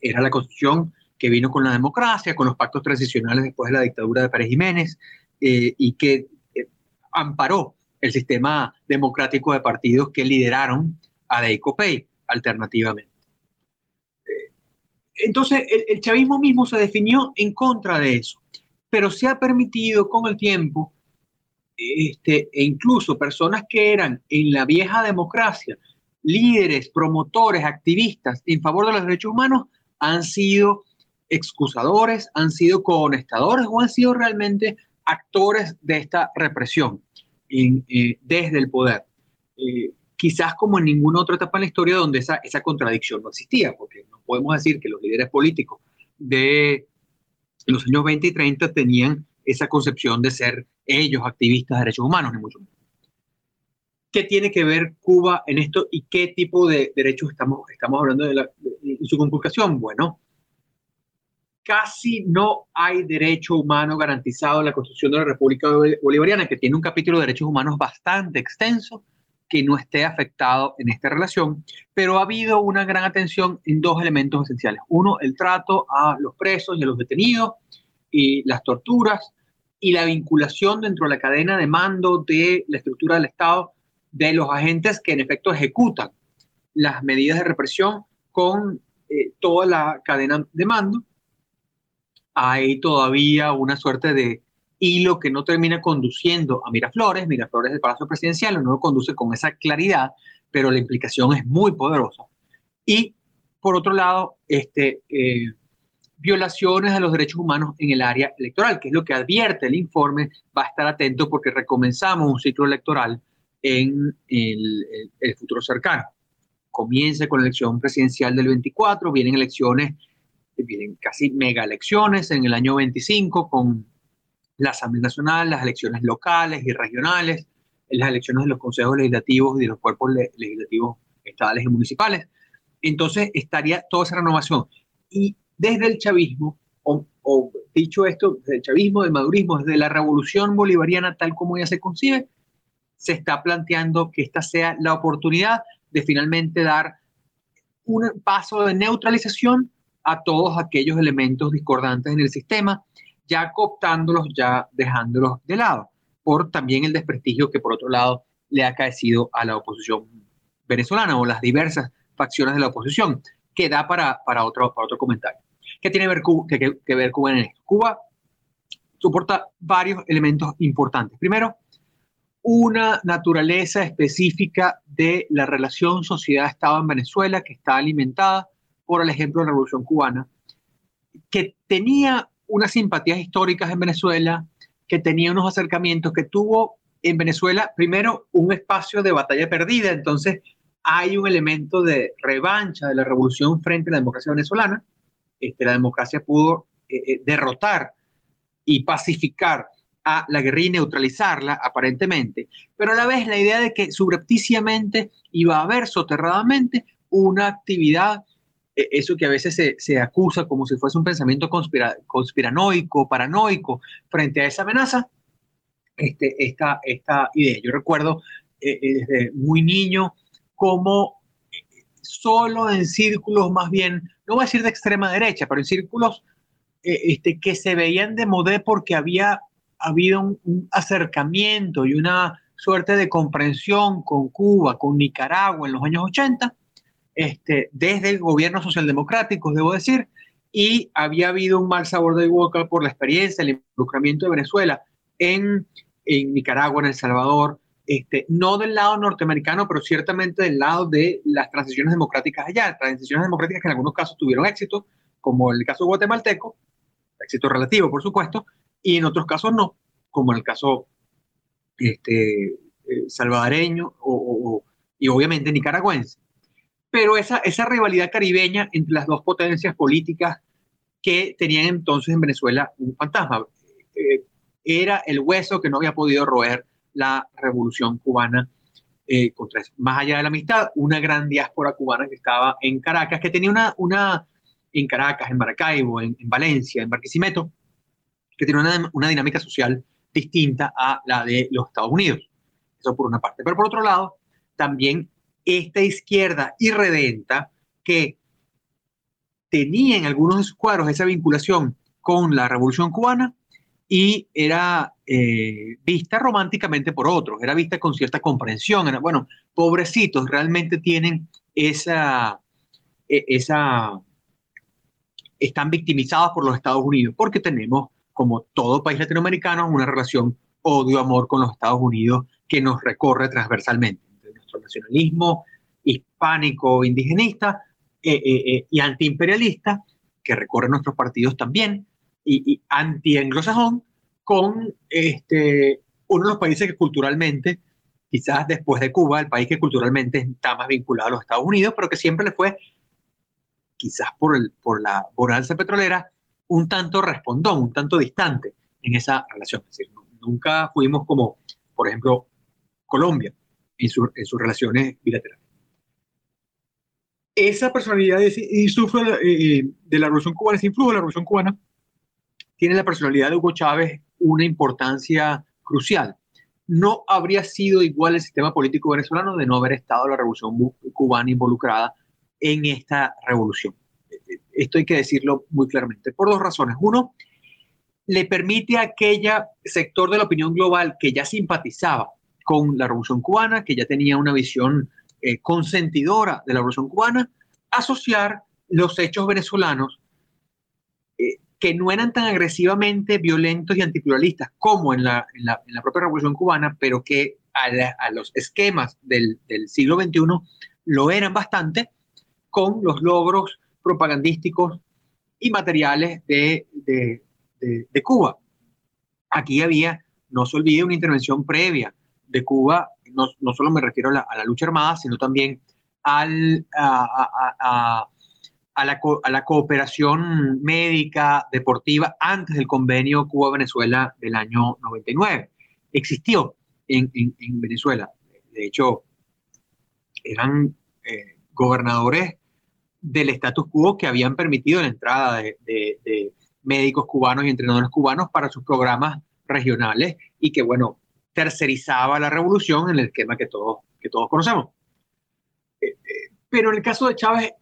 Era la constitución que vino con la democracia, con los pactos transicionales después de la dictadura de Pérez Jiménez, eh, y que eh, amparó el sistema democrático de partidos que lideraron a la ECOPEI alternativamente. Eh, entonces, el, el chavismo mismo se definió en contra de eso pero se ha permitido con el tiempo, este, e incluso personas que eran en la vieja democracia, líderes, promotores, activistas en favor de los derechos humanos, han sido excusadores, han sido conectadores o han sido realmente actores de esta represión eh, desde el poder. Eh, quizás como en ninguna otra etapa en la historia donde esa, contradicción no existía, porque no podemos decir que los líderes políticos de los años 20 y 30 tenían esa concepción de ser ellos activistas de derechos humanos, ni mucho menos. ¿Qué tiene que ver Cuba en esto y qué tipo de derechos estamos hablando de, su conculcación? Bueno, casi no hay derecho humano garantizado en la Constitución de la República Bolivariana, que tiene un capítulo de derechos humanos bastante extenso, que no esté afectado en esta relación, pero ha habido una gran atención en dos elementos esenciales. Uno, el trato a los presos y a los detenidos y las torturas y la vinculación dentro de la cadena de mando de la estructura del Estado de los agentes que en efecto ejecutan las medidas de represión con eh, toda la cadena de mando. Hay todavía una suerte de hilo que no termina conduciendo a Miraflores. Miraflores del Palacio Presidencial no lo conduce con esa claridad, pero la implicación es muy poderosa. Y por otro lado, este, eh, violaciones a los derechos humanos en el área electoral, que es lo que advierte el informe. Va a estar atento porque recomenzamos un ciclo electoral en el, el futuro cercano. Comienza con la elección presidencial del 24, vienen elecciones, vienen casi mega elecciones en el año 25 con la Asamblea Nacional, las elecciones locales y regionales, las elecciones de los consejos legislativos y de los cuerpos legislativos estatales y municipales. Entonces estaría toda esa renovación. Y desde el chavismo, o, dicho esto, desde el chavismo, del madurismo, desde la revolución bolivariana tal como ella se concibe, se está planteando que esta sea la oportunidad de finalmente dar un paso de neutralización a todos aquellos elementos discordantes en el sistema, ya cooptándolos, ya dejándolos de lado, por también el desprestigio que por otro lado le ha acaecido a la oposición venezolana o las diversas facciones de la oposición, que da para, para, otro, para otro comentario. ¿Qué tiene ver Cuba, que, que ver Cuba en esto? Cuba soporta varios elementos importantes. Primero, una naturaleza específica de la relación sociedad-estado en Venezuela que está alimentada por el ejemplo de la Revolución Cubana, que tenía unas simpatías históricas en Venezuela, que tenía unos acercamientos, que tuvo en Venezuela, primero, un espacio de batalla perdida, entonces hay un elemento de revancha de la revolución frente a la democracia venezolana. Este, la democracia pudo eh, eh, derrotar y pacificar a la guerrilla y neutralizarla, aparentemente, pero a la vez la idea de que subrepticiamente iba a haber soterradamente una actividad, eso que a veces se, se acusa como si fuese un pensamiento conspiranoico, paranoico, frente a esa amenaza, este, esta, esta idea. Yo recuerdo eh, eh, desde muy niño como solo en círculos más bien, no voy a decir de extrema derecha, pero en círculos eh, este, que se veían de modé porque había habido un, acercamiento y una suerte de comprensión con Cuba, con Nicaragua en los años 80, este, desde el gobierno socialdemocrático, debo decir, y había habido un mal sabor de boca por la experiencia, el involucramiento de Venezuela en, Nicaragua, en El Salvador, este, no del lado norteamericano, pero ciertamente del lado de las transiciones democráticas allá, transiciones democráticas que en algunos casos tuvieron éxito, como el caso guatemalteco, éxito relativo, por supuesto, y en otros casos no, como en el caso este, eh, salvadoreño o, y obviamente nicaragüense. Pero esa, esa rivalidad caribeña entre las dos potencias políticas que tenían entonces en Venezuela un fantasma, eh, era el hueso que no había podido roer la revolución cubana eh, contra eso. Más allá de la amistad, una gran diáspora cubana que estaba en Caracas, que tenía una, una en Caracas, en Maracaibo, en, en Valencia, en Barquisimeto, que tiene una, una, dinámica social distinta a la de los Estados Unidos. Eso por una parte. Pero por otro lado, también esta izquierda irredenta que tenía en algunos de sus cuadros esa vinculación con la revolución cubana y era eh, vista románticamente por otros, era vista con cierta comprensión. Era, bueno, pobrecitos, realmente tienen esa, e, esa, están victimizados por los Estados Unidos, porque tenemos, como todo país latinoamericano, una relación odio-amor con los Estados Unidos que nos recorre transversalmente. Nuestro nacionalismo hispánico, indigenista eh, eh, eh, y antiimperialista, que recorre nuestros partidos también, y, y anti-anglosajón, con este, uno de los países que culturalmente, quizás después de Cuba, el país que culturalmente está más vinculado a los Estados Unidos, pero que siempre le fue quizás por, el, por la bonanza petrolera, un tanto respondón, un tanto distante en esa relación. Es decir, nunca fuimos como, por ejemplo, Colombia en, su, en sus relaciones bilaterales. Esa personalidad y sufre eh, de la revolución cubana, ese influjo de la revolución cubana, tiene la personalidad de Hugo Chávez una importancia crucial. No habría sido igual el sistema político venezolano de no haber estado la revolución cubana involucrada en esta revolución. Esto hay que decirlo muy claramente, por dos razones. Uno, le permite a aquella sector de la opinión global que ya simpatizaba con la revolución cubana, que ya tenía una visión eh, consentidora de la revolución cubana, asociar los hechos venezolanos eh, que no eran tan agresivamente violentos y antipluralistas como en la, en la, en la propia revolución cubana, pero que a, los esquemas del, del siglo XXI lo eran bastante, con los logros propagandísticos y materiales de, de, de, de Cuba. Aquí había, no se olvide, una intervención previa de Cuba, no, no solo me refiero a la, lucha armada, sino también al, a, a, a, la, la, cooperación médica, deportiva, antes del convenio Cuba-Venezuela del año 99. Existió en, en, en Venezuela. De hecho, eran eh, gobernadores del status quo que habían permitido la entrada de, de, de, médicos cubanos y entrenadores cubanos para sus programas regionales y que, bueno, tercerizaba la revolución en el esquema que todos, que todos conocemos. Eh, eh, pero en el caso de Chávez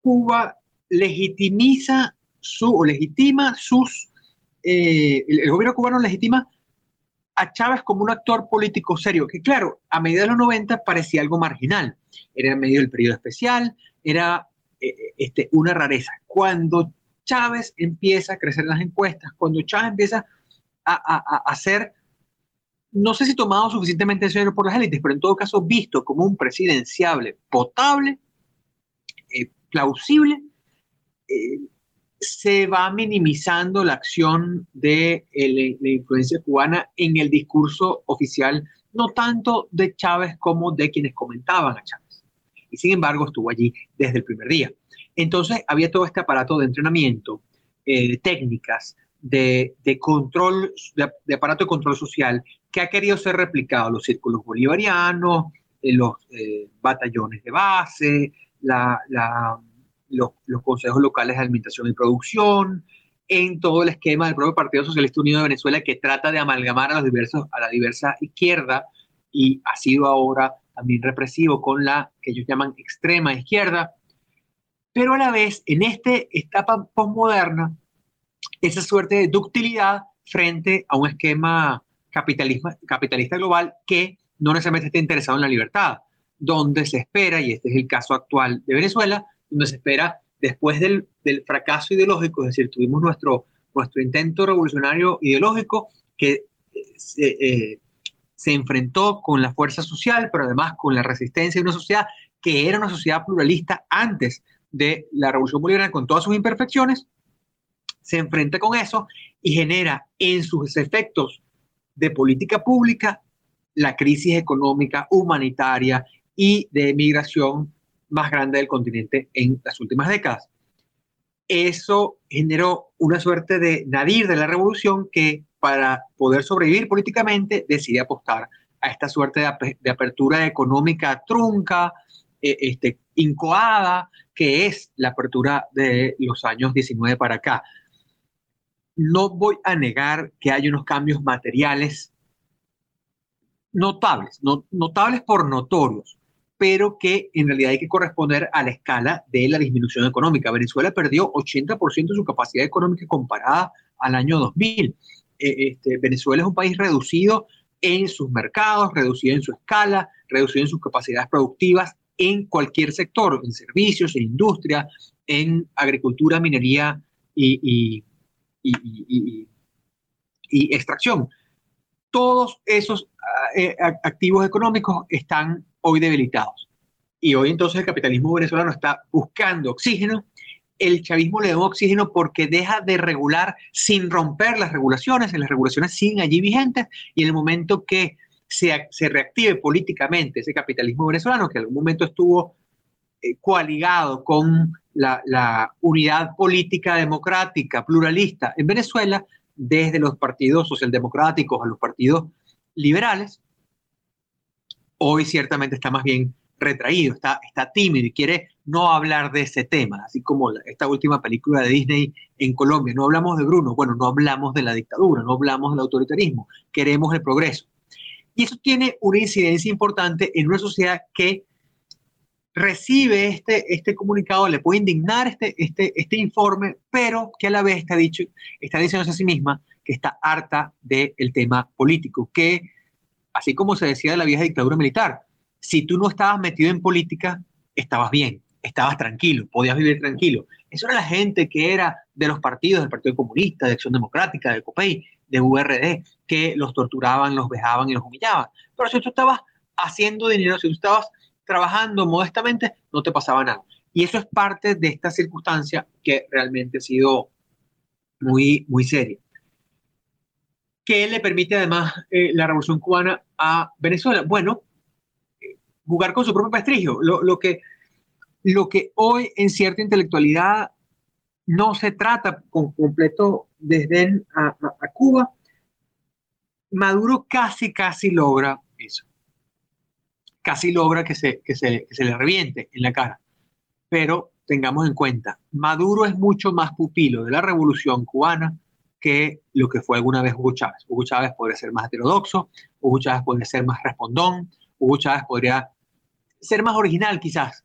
Cuba legitimiza su, o legitima sus, eh, el, gobierno cubano legitima a Chávez como un actor político serio, que claro, a medida de los 90 parecía algo marginal, era en medio del periodo especial, era este, una rareza. Cuando Chávez empieza a crecer en las encuestas, cuando Chávez empieza a, a, a ser, no sé si tomado suficientemente en serio por las élites, pero en todo caso visto como un presidenciable potable, eh, plausible, eh, se va minimizando la acción de la influencia cubana en el discurso oficial, no tanto de Chávez como de quienes comentaban a Chávez. Y sin embargo estuvo allí desde el primer día. Entonces había todo este aparato de entrenamiento, eh, de técnicas, de, control, de, aparato de control social que ha querido ser replicado los círculos bolivarianos, en los eh, batallones de base, la, los, consejos locales de alimentación y producción, en todo el esquema del propio Partido Socialista Unido de Venezuela que trata de amalgamar a, los diversos, a la diversa izquierda y ha sido ahora también represivo con la que ellos llaman extrema izquierda. Pero a la vez, en esta etapa postmoderna, esa suerte de ductilidad frente a un esquema capitalista global que no necesariamente está interesado en la libertad, donde se espera, y este es el caso actual de Venezuela, donde se espera después del, del fracaso ideológico, es decir, tuvimos nuestro, nuestro intento revolucionario ideológico que eh, se, eh, se enfrentó con la fuerza social, pero además con la resistencia de una sociedad que era una sociedad pluralista antes de la revolución bolivariana con todas sus imperfecciones, se enfrenta con eso y genera en sus efectos de política pública la crisis económica, humanitaria y de migración más grande del continente en las últimas décadas. Eso generó una suerte de nadir de la revolución que para poder sobrevivir políticamente decide apostar a esta suerte de, apertura económica trunca, eh, este, incoada, que es la apertura de los años 19 para acá. No voy a negar que hay unos cambios materiales notables, notables por notorios, pero que en realidad hay que corresponder a la escala de la disminución económica. Venezuela perdió 80% de su capacidad económica comparada al año 2000. Eh, este, Venezuela es un país reducido en sus mercados, reducido en su escala, reducido en sus capacidades productivas en cualquier sector, en servicios, en industria, en agricultura, minería y extracción. Todos esos eh, activos económicos están hoy debilitados. Y hoy entonces el capitalismo venezolano está buscando oxígeno. El chavismo le da oxígeno porque deja de regular sin romper las regulaciones. las regulaciones siguen allí vigentes y en el momento que se, se reactive políticamente ese capitalismo venezolano, que en algún momento estuvo eh, coaligado con la, la, unidad política democrática, pluralista en Venezuela, desde los partidos socialdemocráticos a los partidos liberales, hoy ciertamente está más bien retraído, está, está tímido y quiere no hablar de ese tema, así como esta última película de Disney en Colombia. No hablamos de Bruno, bueno, no hablamos de la dictadura, no hablamos del autoritarismo, queremos el progreso. Y eso tiene una incidencia importante en una sociedad que recibe este, este comunicado, le puede indignar este, este, este informe, pero que a la vez está, dicho, está diciendo a sí misma que está harta del tema político, que así como se decía de la vieja dictadura militar, si tú no estabas metido en política, estabas bien, estabas tranquilo, podías vivir tranquilo. Eso era la gente que era de los partidos, del Partido Comunista, de Acción Democrática, de COPEI, de URD, que los torturaban, los vejaban y los humillaban. Pero si tú estabas haciendo dinero, si tú estabas trabajando modestamente, no te pasaba nada. Y eso es parte de esta circunstancia que realmente ha sido muy, muy seria que le permite además eh, la revolución cubana a Venezuela? Bueno, jugar con su propio prestigio. Lo, que, lo que hoy en cierta intelectualidad no se trata con completo desdén a, Cuba, Maduro casi, casi logra eso. Casi logra que se, que, se, se le reviente en la cara. Pero tengamos en cuenta, Maduro es mucho más pupilo de la revolución cubana que lo que fue alguna vez Hugo Chávez. Hugo Chávez podría ser más heterodoxo, Hugo Chávez podría ser más respondón, Hugo Chávez podría ser más original quizás.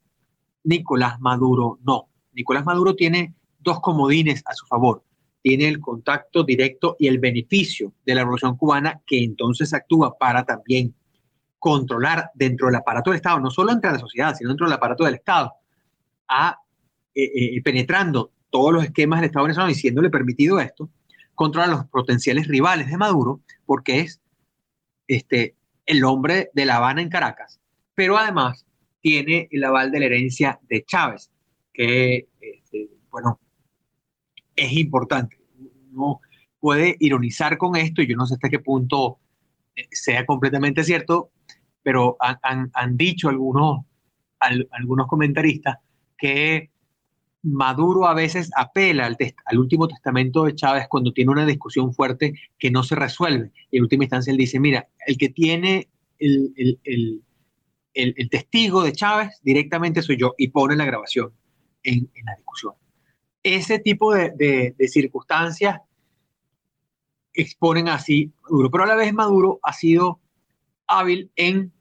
Nicolás Maduro no. Nicolás Maduro tiene dos comodines a su favor. Tiene el contacto directo y el beneficio de la revolución cubana que entonces actúa para también controlar dentro del aparato del Estado, no solo entre la sociedad, sino dentro del aparato del Estado, a, eh, eh, penetrando todos los esquemas del Estado venezolano y siéndole permitido esto, controla los potenciales rivales de Maduro, porque es este, el hombre de La Habana en Caracas, pero además tiene el aval de la herencia de Chávez, que, este, bueno, es importante. Uno puede ironizar con esto, y yo no sé hasta qué punto eh, sea completamente cierto, pero han, han, dicho algunos, algunos comentaristas que Maduro a veces apela al, al, último testamento de Chávez cuando tiene una discusión fuerte que no se resuelve. En última instancia él dice, mira, el que tiene el, el, el, el testigo de Chávez directamente soy yo y pone la grabación en, en la discusión. Ese tipo de, de, de, circunstancias exponen así Maduro, pero a la vez Maduro ha sido hábil en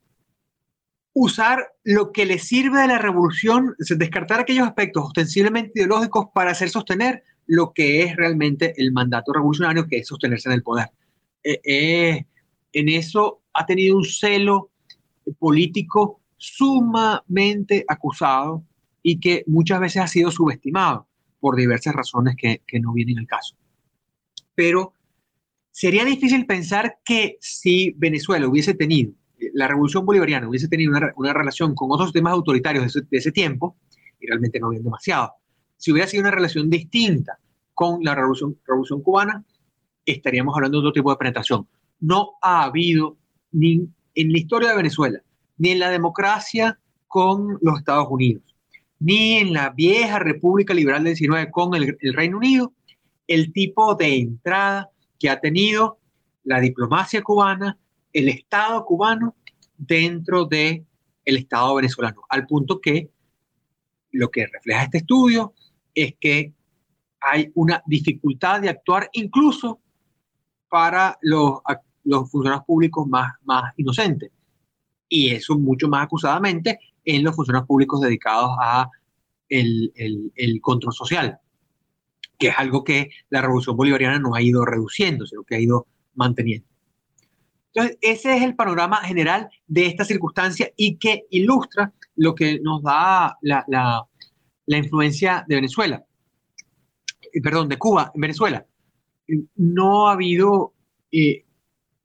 usar lo que le sirve de la revolución, descartar aquellos aspectos ostensiblemente ideológicos para hacer sostener lo que es realmente el mandato revolucionario, que es sostenerse en el poder. Eh, eh, en eso ha tenido un celo político sumamente acusado y que muchas veces ha sido subestimado por diversas razones que, que no vienen al caso. Pero sería difícil pensar que si Venezuela hubiese tenido la revolución bolivariana hubiese tenido una, relación con otros temas autoritarios de ese, tiempo, y realmente no habían demasiado, si hubiera sido una relación distinta con la revolución, revolución cubana, estaríamos hablando de otro tipo de penetración. No ha habido ni en la historia de Venezuela, ni en la democracia con los Estados Unidos, ni en la vieja República Liberal del 19 con el, el Reino Unido, el tipo de entrada que ha tenido la diplomacia cubana el Estado cubano dentro del el Estado venezolano, al punto que lo que refleja este estudio es que hay una dificultad de actuar incluso para los, los funcionarios públicos más, más inocentes. Y eso mucho más acusadamente en los funcionarios públicos dedicados a el, el, el control social, que es algo que la revolución bolivariana no ha ido reduciendo, sino que ha ido manteniendo. Entonces, ese es el panorama general de esta circunstancia y que ilustra lo que nos da la, la, influencia de Venezuela, eh, perdón, de Cuba en Venezuela. No ha habido eh,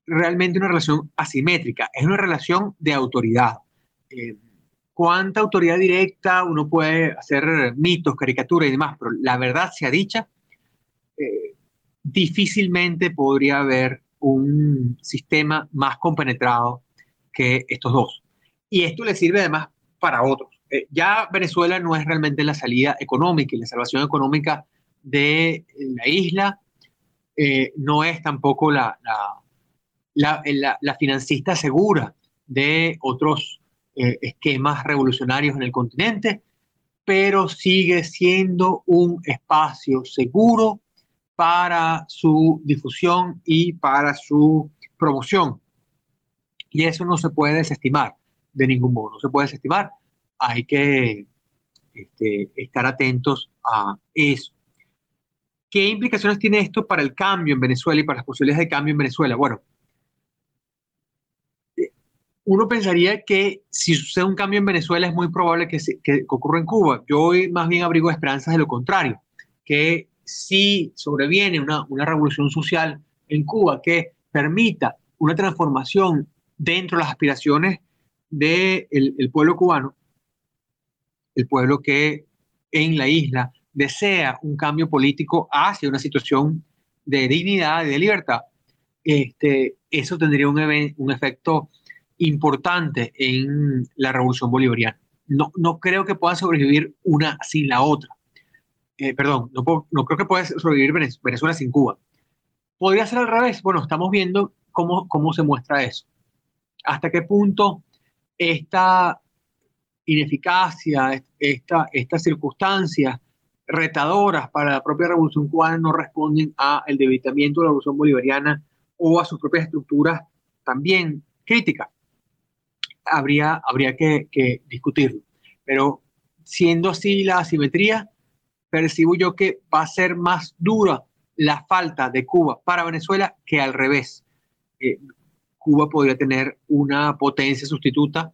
realmente una relación asimétrica, es una relación de autoridad. Eh, ¿Cuánta autoridad directa uno puede hacer mitos, caricaturas y demás? Pero la verdad sea dicha, eh, difícilmente podría haber un sistema más compenetrado que estos dos. Y esto le sirve además para otros. Eh, ya Venezuela no es realmente la salida económica y la salvación económica de la isla, eh, no es tampoco la, la, la, la, financista segura de otros eh, esquemas revolucionarios en el continente, pero sigue siendo un espacio seguro para su difusión y para su promoción. Y eso no se puede desestimar de ningún modo, no se puede desestimar. Hay que este, estar atentos a eso. ¿Qué implicaciones tiene esto para el cambio en Venezuela y para las posibilidades de cambio en Venezuela? Bueno, uno pensaría que si sucede un cambio en Venezuela es muy probable que, se, ocurra en Cuba. Yo hoy más bien abrigo esperanzas de lo contrario, que si sobreviene una, una revolución social en Cuba que permita una transformación dentro de las aspiraciones del de el pueblo cubano, el pueblo que en la isla desea un cambio político hacia una situación de dignidad y de libertad, este, eso tendría un, un efecto importante en la revolución bolivariana. No, no creo que pueda sobrevivir una sin la otra. Eh, perdón, no, creo que pueda sobrevivir Venezuela sin Cuba. ¿Podría ser al revés? Bueno, estamos viendo cómo, cómo se muestra eso. ¿Hasta qué punto esta ineficacia, esta, estas circunstancias retadoras para la propia revolución cubana no responden al debilitamiento de la revolución bolivariana o a sus propias estructuras también críticas? Habría, habría que, que discutirlo. Pero siendo así la asimetría, percibo yo que va a ser más dura la falta de Cuba para Venezuela que al revés. Eh, Cuba podría tener una potencia sustituta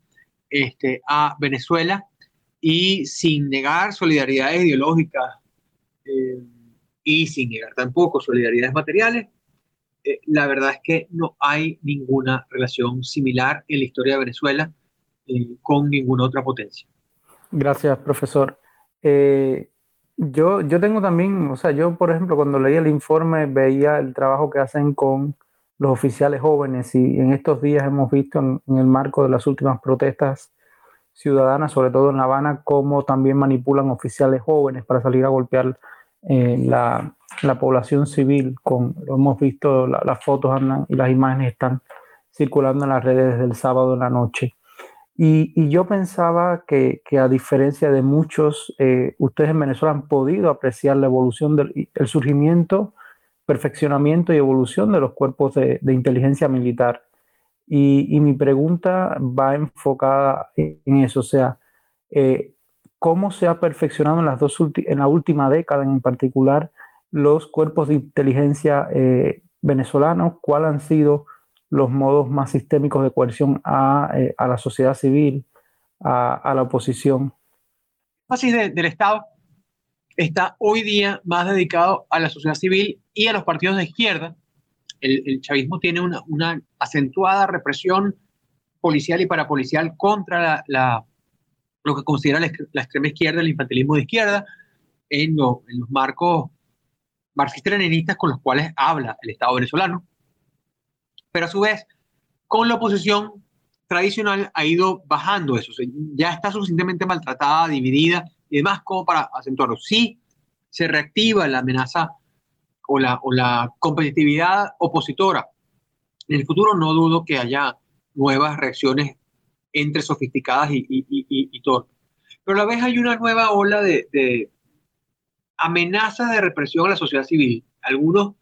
este, a Venezuela y sin negar solidaridades ideológicas eh, y sin negar tampoco solidaridades materiales, eh, la verdad es que no hay ninguna relación similar en la historia de Venezuela con ninguna otra potencia. Gracias, profesor. Yo, yo tengo también, o sea, yo por ejemplo cuando leía el informe veía el trabajo que hacen con los oficiales jóvenes y en estos días hemos visto en, el marco de las últimas protestas ciudadanas, sobre todo en La Habana, cómo también manipulan oficiales jóvenes para salir a golpear eh, la, la, población civil. Con, lo hemos visto, las fotos andan, y las imágenes están circulando en las redes desde el sábado en la noche. Y, yo pensaba que, a diferencia de muchos, eh, ustedes en Venezuela han podido apreciar la evolución del el surgimiento, perfeccionamiento y evolución de los cuerpos de, inteligencia militar. Y, mi pregunta va enfocada en eso, o sea, eh, ¿cómo se ha perfeccionado en, las dos en la última década en particular los cuerpos de inteligencia eh, venezolanos? ¿Cuáles han sido los modos más sistémicos de coerción a, eh, la sociedad civil, a, la oposición. Así del Estado está hoy día más dedicado a la sociedad civil y a los partidos de izquierda. El, chavismo tiene una, acentuada represión policial y parapolicial contra la, lo que considera la, extrema izquierda, el infantilismo de izquierda, en, los marcos marxistas-leninistas con los cuales habla el Estado venezolano pero a su vez, con la oposición tradicional ha ido bajando eso. ya está suficientemente maltratada, dividida y demás como para acentuarlo. Si se reactiva la amenaza o la, o la competitividad opositora. En el futuro no dudo que haya nuevas reacciones entre sofisticadas y, y. Pero a la vez hay una nueva ola de, de amenazas de represión a la sociedad civil. Algunos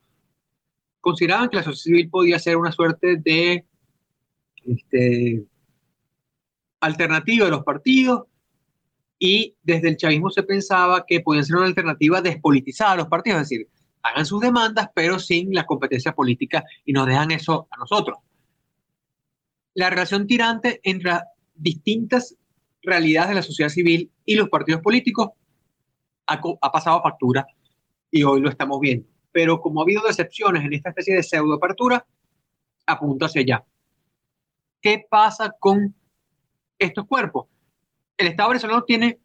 consideraban que la sociedad civil podía ser una suerte de este, alternativa de los partidos y desde el chavismo se pensaba que podían ser una alternativa despolitizada a los partidos, es decir, hagan sus demandas pero sin la competencia política y nos dejan eso a nosotros. La relación tirante entre distintas realidades de la sociedad civil y los partidos políticos ha, ha pasado factura y hoy lo estamos viendo pero como ha habido decepciones en esta especie de pseudo apertura, apunta hacia allá. ¿Qué pasa con estos cuerpos? El Estado venezolano tiene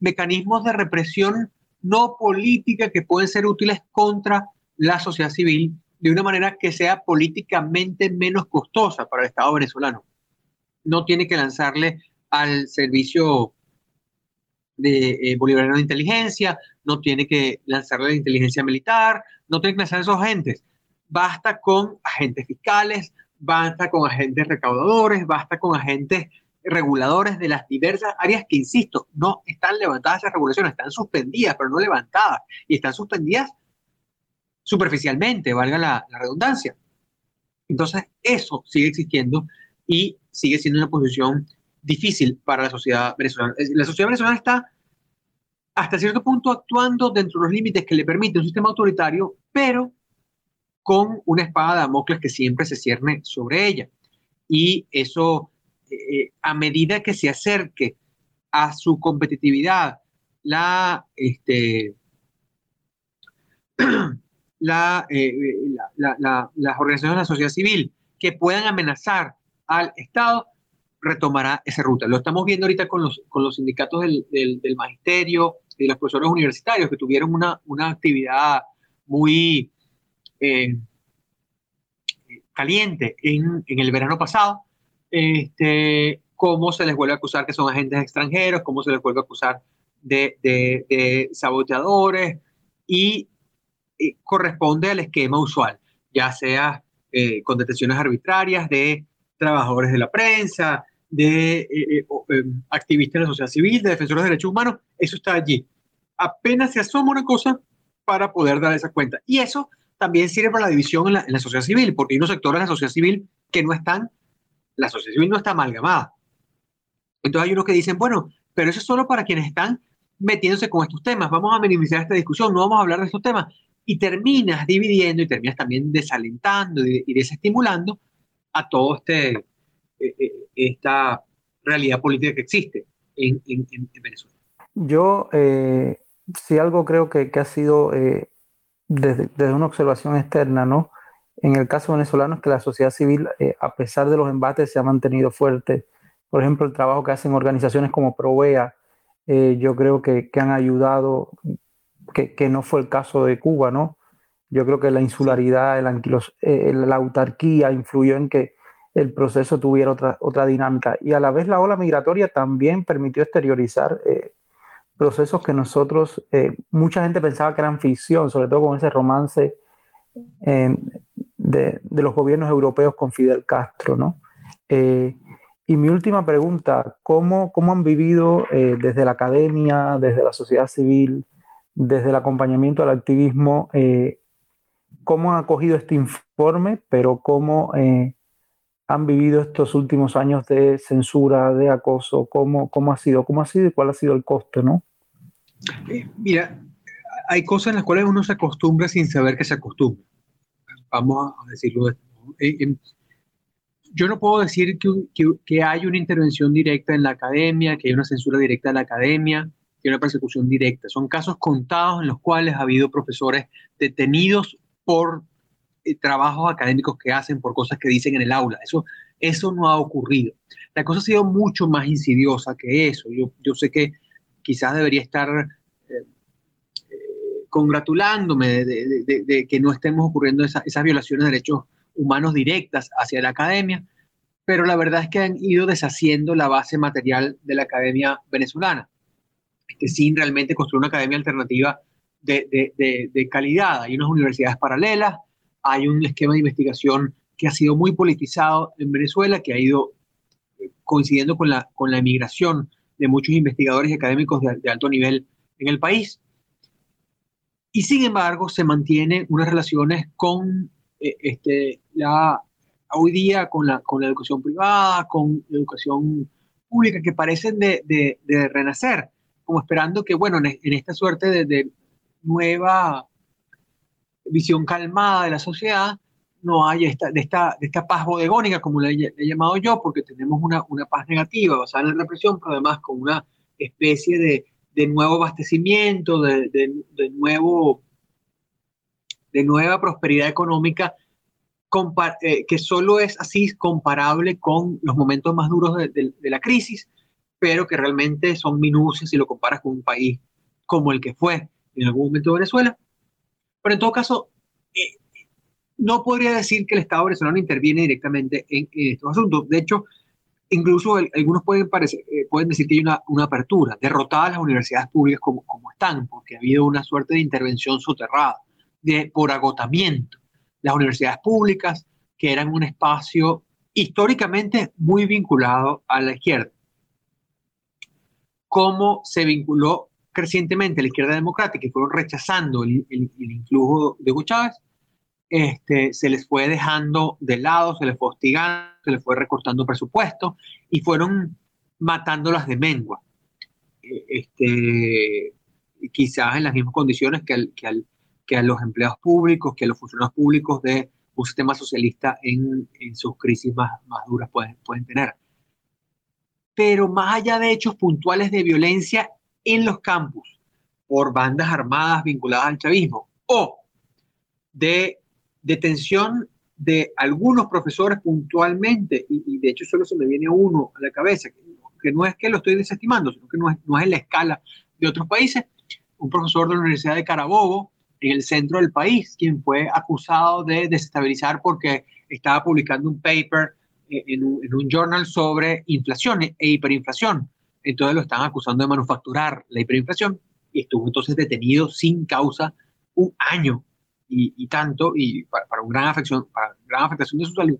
mecanismos de represión no política que pueden ser útiles contra la sociedad civil de una manera que sea políticamente menos costosa para el Estado venezolano. No tiene que lanzarle al servicio de eh, bolivariano de inteligencia, no tiene que lanzarle la inteligencia militar, no tiene que lanzar esos agentes. Basta con agentes fiscales, basta con agentes recaudadores, basta con agentes reguladores de las diversas áreas que, insisto, no están levantadas esas regulaciones, están suspendidas, pero no levantadas, y están suspendidas superficialmente, valga la, redundancia. Entonces, eso sigue existiendo y sigue siendo una posición difícil para la sociedad venezolana. La sociedad venezolana está hasta cierto punto actuando dentro de los límites que le permite un sistema autoritario, pero con una espada de Damocles que siempre se cierne sobre ella. Y eso, eh, a medida que se acerque a su competitividad, la, este, [CLEARS THROAT] la, eh, las organizaciones de la sociedad civil que puedan amenazar al Estado, retomará esa ruta. Lo estamos viendo ahorita con los, con los sindicatos del, del, magisterio y de los profesores universitarios que tuvieron una, una actividad muy eh, caliente en, en, el verano pasado. Este, cómo se les vuelve a acusar que son agentes extranjeros, cómo se les vuelve a acusar de, de, de saboteadores y, corresponde al esquema usual, ya sea eh, con detenciones arbitrarias de trabajadores de la prensa, de eh, eh, em, activistas de la sociedad civil, de defensores de derechos humanos, eso está allí. Apenas se asoma una cosa para poder dar esa cuenta. Y eso también sirve para la división en la, sociedad civil, porque hay unos sectores de la sociedad civil que no están, la sociedad civil no está amalgamada. Entonces hay unos que dicen, bueno, pero eso es solo para quienes están metiéndose con estos temas. Vamos a minimizar esta discusión, no vamos a hablar de estos temas. Y terminas dividiendo y terminas también desalentando y, desestimulando a todo este, eh, eh, esta realidad política que existe en, Venezuela. Yo eh, sí algo creo que, ha sido desde, desde, una observación externa, ¿no? En el caso venezolano es que la sociedad civil, a pesar de los embates, se ha mantenido fuerte. Por ejemplo, el trabajo que hacen organizaciones como Provea, eh, yo creo que han ayudado, que, que, no fue el caso de Cuba, ¿no? Yo creo que la insularidad, el eh, la autarquía influyó en que el proceso tuviera otra, otra dinámica. Y a la vez la ola migratoria también permitió exteriorizar eh, procesos que nosotros, mucha gente pensaba que eran ficción, sobre todo con ese romance de, de, los gobiernos europeos con Fidel Castro, ¿no? Y mi última pregunta, ¿cómo, cómo han vivido eh, desde la academia, desde la sociedad civil, desde el acompañamiento al activismo, eh, cómo han acogido este informe, pero cómo eh, han vivido estos últimos años de censura, de acoso, cómo, cómo ha sido, cómo ha sido y cuál ha sido el coste, ¿no? Mira, hay cosas en las cuales uno se acostumbra sin saber que se acostumbra. Vamos a decirlo de yo no puedo decir que, hay una intervención directa en la academia, que hay una censura directa en la academia, hay una persecución directa. Son casos contados en los cuales ha habido profesores detenidos por eh, trabajos académicos que hacen, por cosas que dicen en el aula. Eso, eso no ha ocurrido. La cosa ha sido mucho más insidiosa que eso. Yo, yo sé que quizás debería estar eh, eh, congratulándome de, que no estemos ocurriendo esas violaciones de derechos humanos directas hacia la academia, pero la verdad es que han ido deshaciendo la base material de la academia venezolana, que sin realmente construir una academia alternativa de, calidad. Hay unas universidades paralelas, hay un esquema de investigación que ha sido muy politizado en Venezuela, que ha ido eh, coincidiendo con la, con la emigración de muchos investigadores y académicos de, alto nivel en el país. Y sin embargo, se mantienen unas relaciones con eh, este, la, hoy día con la, con la educación privada, con la educación pública, que parecen de, de, renacer, como esperando que, bueno, en, esta suerte de, nueva visión calmada de la sociedad, no haya esta, de, esta, de esta paz bodegónica, como la he, llamado yo, porque tenemos una, una, paz negativa basada en la represión, pero además con una especie de, de nuevo abastecimiento, de, de, nuevo de nueva prosperidad económica eh, que solo es así comparable con los momentos más duros de, la crisis, pero que realmente son minucias si lo comparas con un país como el que fue en algún momento Venezuela. Pero en todo caso, eh, no podría decir que el Estado venezolano interviene directamente en, estos asuntos. De hecho, incluso algunos pueden, parecer, eh, pueden decir que hay una, una, apertura, derrotadas las universidades públicas como, como están, porque ha habido una suerte de intervención soterrada de, por agotamiento. Las universidades públicas, que eran un espacio históricamente muy vinculado a la izquierda. Cómo se vinculó crecientemente la izquierda democrática y fueron rechazando el, el, influjo de Hugo Chávez, este, se les fue dejando de lado, se les fue hostigando, se les fue recortando presupuesto y fueron matándolas de mengua. E, este, quizás en las mismas condiciones que que al, que a los empleados públicos, que a los funcionarios públicos de un sistema socialista en, en sus crisis más, duras pueden tener. Pero más allá de hechos puntuales de violencia en los campus por bandas armadas vinculadas al chavismo o de detención de algunos profesores puntualmente, y, de hecho solo se me viene uno a la cabeza, que, que, no es que lo estoy desestimando, sino que no es, no es en la escala de otros países, un profesor de la Universidad de Carabobo en el centro del país, quien fue acusado de desestabilizar porque estaba publicando un paper en un, en un journal sobre inflación e hiperinflación. Entonces lo están acusando de manufacturar la hiperinflación y estuvo entonces detenido sin causa un año y, tanto, y para, para, una gran afección, para afectación de su salud.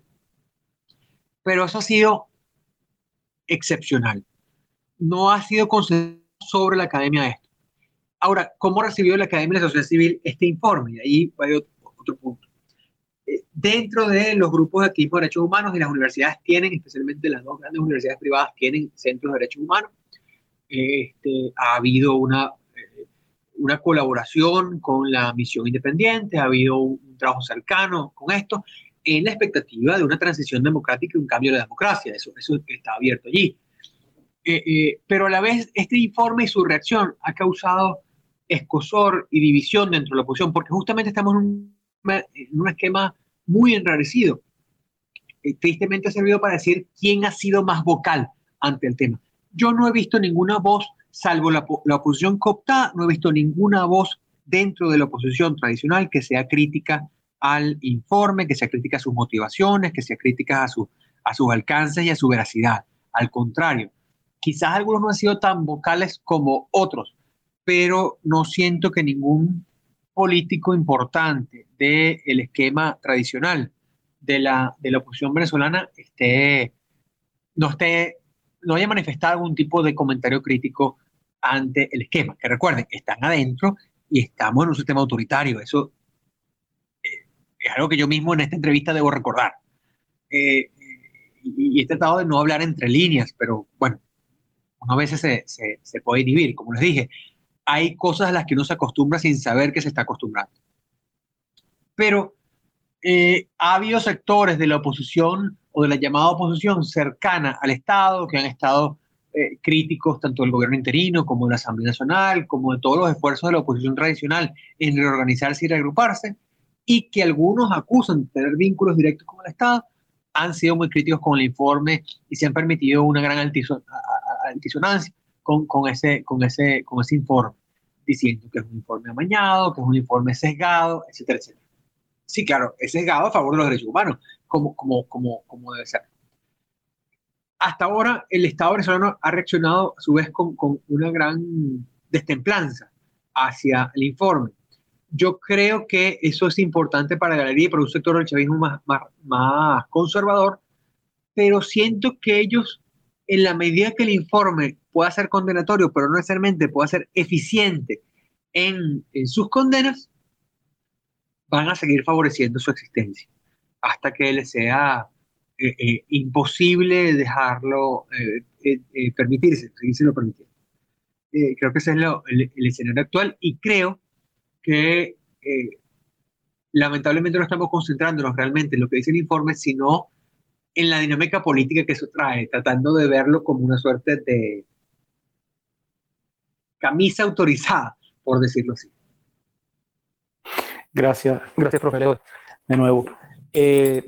Pero eso ha sido excepcional. No ha sido considerado sobre la academia esto. Ahora, ¿cómo recibió la Academia de la Sociedad Civil este informe? Y ahí hay otro, punto. Dentro de los grupos de activismo de derechos humanos y las universidades tienen, especialmente las dos grandes universidades privadas, tienen centros de derechos humanos. este, ha habido una, eh, una colaboración con la misión independiente, ha habido un, trabajo cercano con esto, en la expectativa de una transición democrática y un cambio de la democracia. Eso, eso está abierto allí. Eh, eh, pero a la vez, este informe y su reacción ha causado escosor y división dentro de la oposición, porque justamente estamos en un, en un esquema muy enrarecido. tristemente ha servido para decir quién ha sido más vocal ante el tema. Yo no he visto ninguna voz, salvo la, oposición cooptada, no he visto ninguna voz dentro de la oposición tradicional que sea crítica al informe, que sea crítica a sus motivaciones, que sea crítica a, su, a sus alcances y a su veracidad. Al contrario, quizás algunos no han sido tan vocales como otros, pero no siento que ningún político importante del esquema tradicional de la, de la oposición venezolana esté, no esté no haya manifestado algún tipo de comentario crítico ante el esquema. Que recuerden, están adentro y estamos en un sistema autoritario. Eso eh, es algo que yo mismo en esta entrevista debo recordar. Eh, y, he tratado de no hablar entre líneas, pero bueno, a veces se, se, se, puede inhibir. Como les dije, hay cosas a las que uno se acostumbra sin saber que se está acostumbrando. Pero eh, ha habido sectores de la oposición o de la llamada oposición cercana al Estado, que han estado eh, críticos tanto del gobierno interino como de la Asamblea Nacional, como de todos los esfuerzos de la oposición tradicional en reorganizarse y reagruparse, y que algunos acusan de tener vínculos directos con el Estado, han sido muy críticos con el informe y se han permitido una gran altisonancia con, con, ese, con, ese, con ese informe, diciendo que es un informe amañado, que es un informe sesgado, etcétera, etcétera. Sí, claro, es sesgado a favor de los derechos humanos, como, como, como, como debe ser. Hasta ahora, el Estado venezolano ha reaccionado a su vez con, con una gran destemplanza hacia el informe. Yo creo que eso es importante para la galería y para un sector del chavismo más, más, más conservador, pero siento que ellos, en la medida que el informe pueda ser condenatorio, pero no necesariamente pueda ser eficiente en, en sus condenas, van a seguir favoreciendo su existencia hasta que le sea eh, eh, imposible dejarlo eh, permitirse, lo permitiendo. creo que ese es el, escenario actual y creo que lamentablemente no estamos concentrándonos realmente en lo que dice el informe, sino en la dinámica política que eso trae, tratando de verlo como una suerte de camisa autorizada, por decirlo así. Gracias, gracias, profe de nuevo. Eh,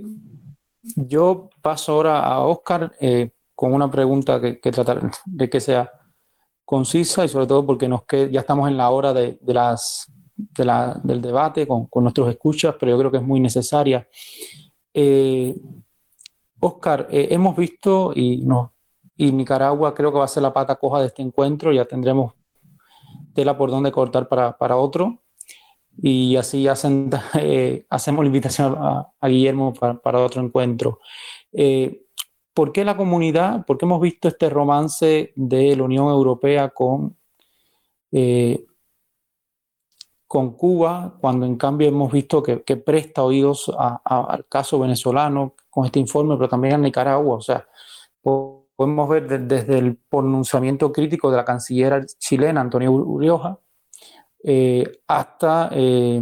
yo paso ahora a Oscar eh, con una pregunta que, tratar de que sea concisa y sobre todo porque nos que, ya estamos en la hora de, las, del debate con, nuestros escuchas, pero yo creo que es muy necesaria. Eh, Oscar, hemos visto y, no, y Nicaragua creo que va a ser la pata coja de este encuentro, ya tendremos tela por donde cortar para, para otro y así [LAUGHS] eh, hacemos la invitación a, Guillermo para, otro encuentro. Eh, ¿Por qué la comunidad, por qué hemos visto este romance de la Unión Europea con, eh, con Cuba, cuando en cambio hemos visto que, presta oídos al caso venezolano con este informe, pero también a Nicaragua? O sea, podemos ver desde el pronunciamiento crítico de la canciller chilena, Antonio Urioja, eh, hasta eh,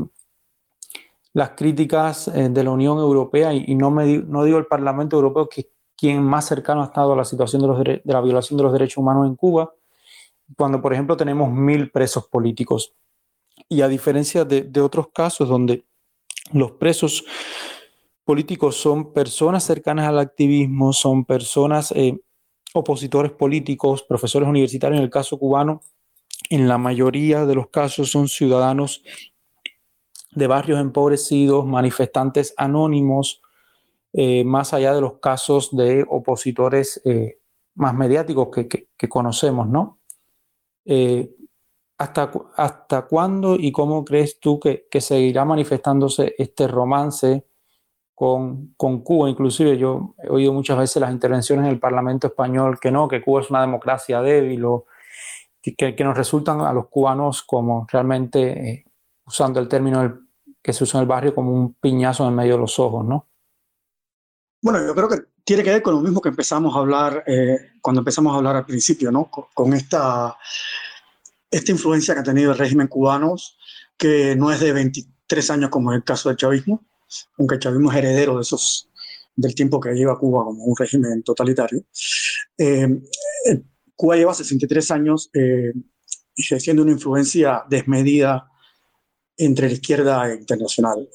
las críticas eh, de la Unión Europea, y, no, me, no digo el Parlamento Europeo, que es quien más cercano ha estado a la situación de, los de la violación de los derechos humanos en Cuba, cuando, por ejemplo, tenemos mil presos políticos. Y a diferencia de, de otros casos donde los presos políticos son personas cercanas al activismo, son personas opositores políticos, profesores universitarios, en el caso cubano, en la mayoría de los casos son ciudadanos de barrios empobrecidos, manifestantes anónimos, eh, más allá de los casos de opositores eh, más mediáticos que, conocemos, ¿no? Eh, ¿hasta, ¿Hasta cuándo y cómo crees tú que, seguirá manifestándose este romance con, con, Cuba? Inclusive yo he oído muchas veces las intervenciones en el Parlamento español que no, que Cuba es una democracia débil o que, nos resultan a los cubanos como realmente, eh, usando el término que se usa en el barrio, como un piñazo en medio de los ojos, ¿no? Bueno, yo creo que tiene que ver con lo mismo que empezamos a hablar eh, cuando empezamos a hablar al principio, ¿no? Con, esta, esta influencia que ha tenido el régimen cubano, que no es de 23 años como en el caso del chavismo, aunque el chavismo es heredero de esos, del tiempo que lleva Cuba como un régimen totalitario. Eh, Cuba lleva 63 años eh, ejerciendo una influencia desmedida entre la izquierda internacional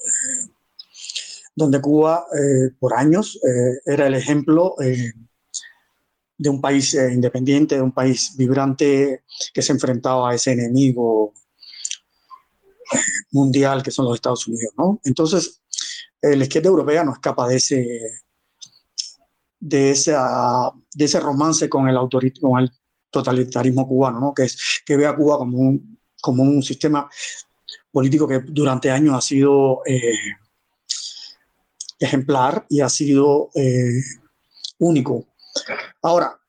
donde Cuba eh, por años eh, era el ejemplo eh, de un país independiente, de un país vibrante que se enfrentaba a ese enemigo mundial que son los Estados Unidos. ¿no? Entonces, la izquierda europea no escapa de ese, de esa, de ese romance con el, con el totalitarismo cubano, ¿no? que, es, que ve a Cuba como un, como un sistema político que durante años ha sido ejemplar y ha sido eh, único. Ahora,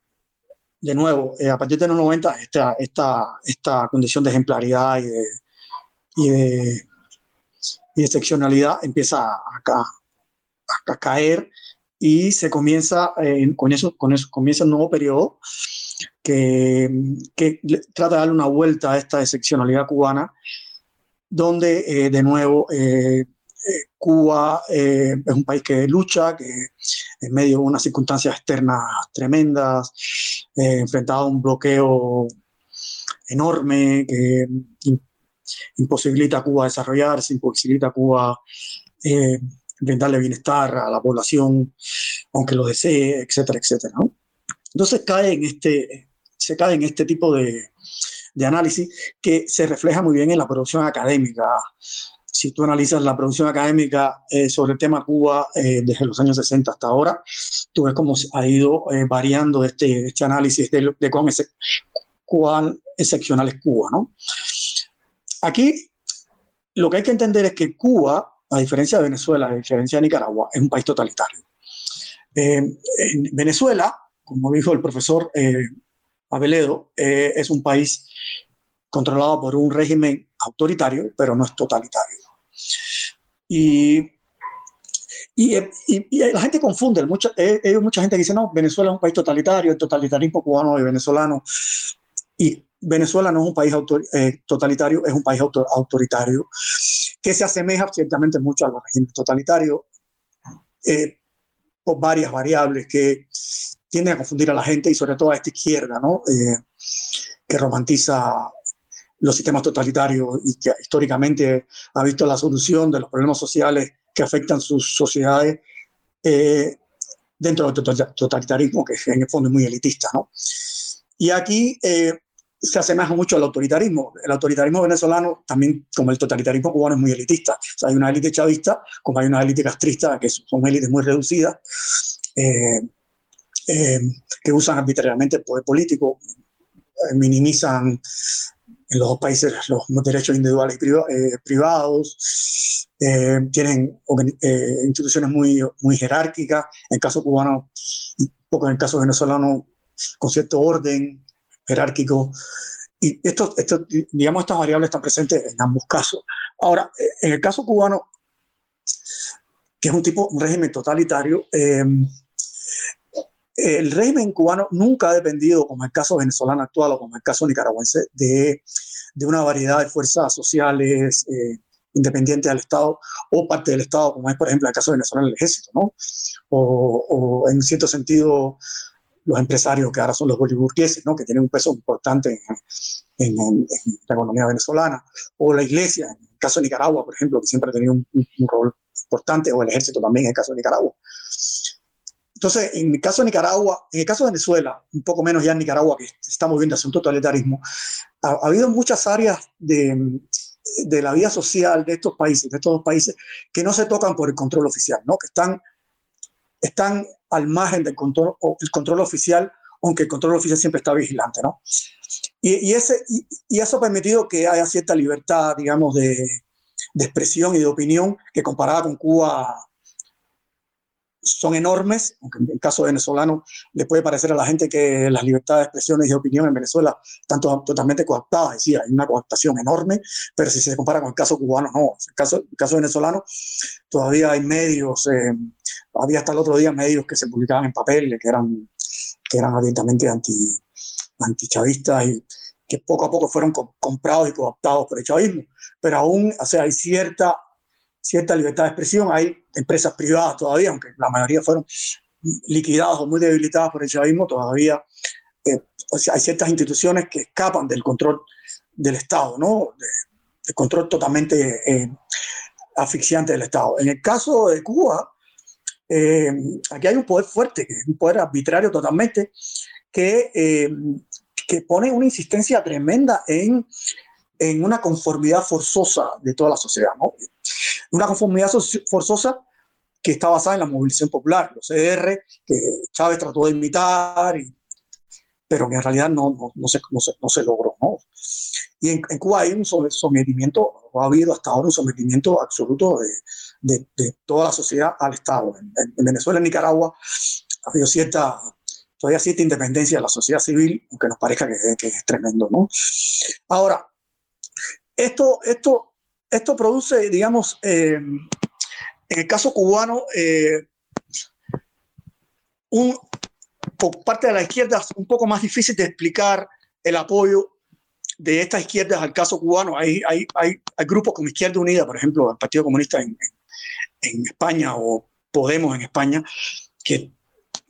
de nuevo, eh, a partir de los 90, esta, esta, esta condición de ejemplaridad y de, y de, excepcionalidad empieza a, a, caer y se comienza, eh, con, eso, con eso comienza un nuevo periodo que, que, trata de darle una vuelta a esta excepcionalidad cubana, donde de nuevo Cuba eh, es un país que lucha, que en medio de unas circunstancias externas tremendas, eh, enfrentado a un bloqueo enorme que imposibilita a Cuba desarrollarse, imposibilita a Cuba eh, brindarle bienestar a la población, aunque lo desee, etcétera, etcétera. Entonces cae en este, se cae en este tipo de, análisis que se refleja muy bien en la producción académica si tú analizas la producción académica eh, sobre el tema Cuba eh, desde los años 60 hasta ahora, tú ves cómo ha ido eh, variando este, este análisis de, de cuán excepcional es Cuba. ¿no? Aquí lo que hay que entender es que Cuba, a diferencia de Venezuela, a diferencia de Nicaragua, es un país totalitario. en Venezuela, como dijo el profesor Abeledo, es un país controlado por un régimen autoritario, pero no es totalitario. Y, y, la gente confunde, mucha, eh, mucha gente dice, no, Venezuela es un país totalitario, el totalitarismo cubano y venezolano. Venezuela no es un país eh, totalitario, es un país autoritario que se asemeja ciertamente mucho a los regímenes totalitarios eh, por varias variables que tienden a confundir a la gente y sobre todo a esta izquierda, ¿no? que romantiza los sistemas totalitarios y que históricamente ha visto la solución de los problemas sociales que afectan sus sociedades eh, dentro del totalitarismo, que en el fondo es muy elitista. ¿no? Y aquí eh, se asemeja mucho al autoritarismo. El autoritarismo venezolano, también como el totalitarismo cubano, es muy elitista. O sea, hay una élite chavista, como hay una élite castrista, que son élites muy reducidas, eh, que usan arbitrariamente el poder político, minimizan en los dos países los derechos individuales y eh, privados, eh, tienen eh, instituciones muy, muy jerárquicas, en el caso cubano, poco en el caso venezolano, con cierto orden jerárquico. Y esto, esto, digamos, estas variables están presentes en ambos casos. Ahora, en el caso cubano, que es un tipo, un régimen totalitario, el régimen cubano nunca ha dependido, como el caso venezolano actual o como el caso nicaragüense, de, de una variedad de fuerzas sociales eh, independientes del Estado o parte del Estado, como es, por ejemplo, el caso venezolano el ejército, o, en cierto sentido, los empresarios que ahora son los boliburgueses, ¿no? Que tienen un peso importante en, la economía venezolana, o la iglesia, en el caso de Nicaragua, por ejemplo, que siempre ha tenido un, un rol importante, o el ejército también en el caso de Nicaragua. Entonces, en el caso de Nicaragua, en el caso de Venezuela, un poco menos ya en Nicaragua, que se está moviendo hacia un totalitarismo, ha, habido muchas áreas de, de, la vida social de estos países, de estos dos países, que no se tocan por el control oficial, ¿no? que están, están al margen del control, el control oficial, aunque el control oficial siempre está vigilante. ¿no? Y, eso ha permitido que haya cierta libertad, digamos, de expresión y de opinión que comparada con Cuba son enormes, aunque en el caso venezolano le puede parecer a la gente que las libertades de expresión y de opinión en Venezuela están totalmente cooptadas, es decir, hay una cooptación enorme, pero si se compara con el caso cubano, no. El caso, el caso venezolano todavía hay medios, eh, había hasta el otro día medios que se publicaban en papel, que eran, que eran abiertamente anti, antichavistas y que poco a poco fueron comprados y cooptados por el chavismo. Pero aún, o sea, hay cierta cierta libertad de expresión. Hay empresas privadas todavía, aunque la mayoría fueron liquidadas o muy debilitadas por el chavismo, todavía eh, hay ciertas instituciones que escapan del control del Estado, ¿no? del control totalmente eh, asfixiante del Estado. En el caso de Cuba, eh, aquí hay un poder fuerte, un poder arbitrario totalmente, que, que pone una insistencia tremenda en, en una conformidad forzosa de toda la sociedad. ¿no? Una conformidad forzosa que está basada en la movilización popular, los CDR, que Chávez trató de imitar, pero que en realidad no, no, no, se, no, se, logró. ¿no? Y en, Cuba hay un sometimiento, ha habido hasta ahora un sometimiento absoluto de, de, toda la sociedad al Estado. En, Venezuela, en Nicaragua, ha habido cierta, todavía cierta independencia de la sociedad civil, aunque nos parezca que, que es tremendo. ¿no? Ahora, esto, esto esto produce, digamos, eh, en el caso cubano, eh, un, por parte de la izquierda un poco más difícil de explicar el apoyo de estas izquierdas al caso cubano. Hay, hay, hay, grupos como Izquierda Unida, por ejemplo, el Partido Comunista en, en España o Podemos en España, que,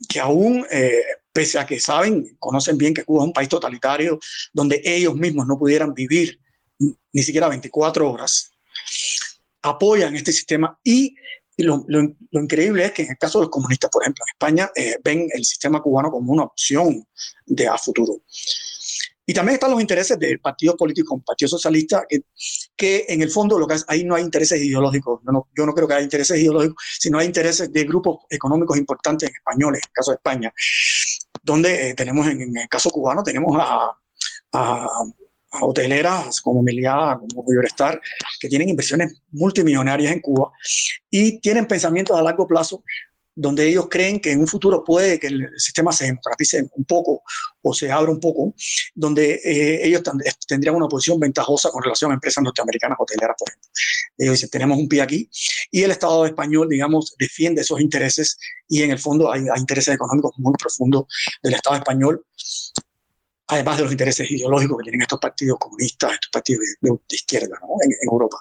que aún, eh, pese a que saben, conocen bien que Cuba es un país totalitario, donde ellos mismos no pudieran vivir ni siquiera 24 horas, apoyan este sistema y lo, increíble es que en el caso de los comunistas, por ejemplo, en España, eh, ven el sistema cubano como una opción de a futuro. Y también están los intereses del partido político, el Partido Socialista, que, que, en el fondo lo que ahí no hay intereses ideológicos. Yo no, yo no creo que haya intereses ideológicos, sino hay intereses de grupos económicos importantes en españoles, en el caso de España, donde eh, tenemos, en, el caso cubano, tenemos a, a hoteleras como Meliá, como Star, que tienen inversiones multimillonarias en Cuba y tienen pensamientos a largo plazo donde ellos creen que en un futuro puede que el sistema se democratice un poco o se abra un poco, donde eh, ellos tendrían una posición ventajosa con relación a empresas norteamericanas hoteleras, por ejemplo. Ellos dicen, tenemos un pie aquí y el Estado español, digamos, defiende esos intereses y en el fondo hay, hay intereses económicos muy profundos del Estado español además de los intereses ideológicos que tienen estos partidos comunistas, estos partidos de, izquierda en, Europa.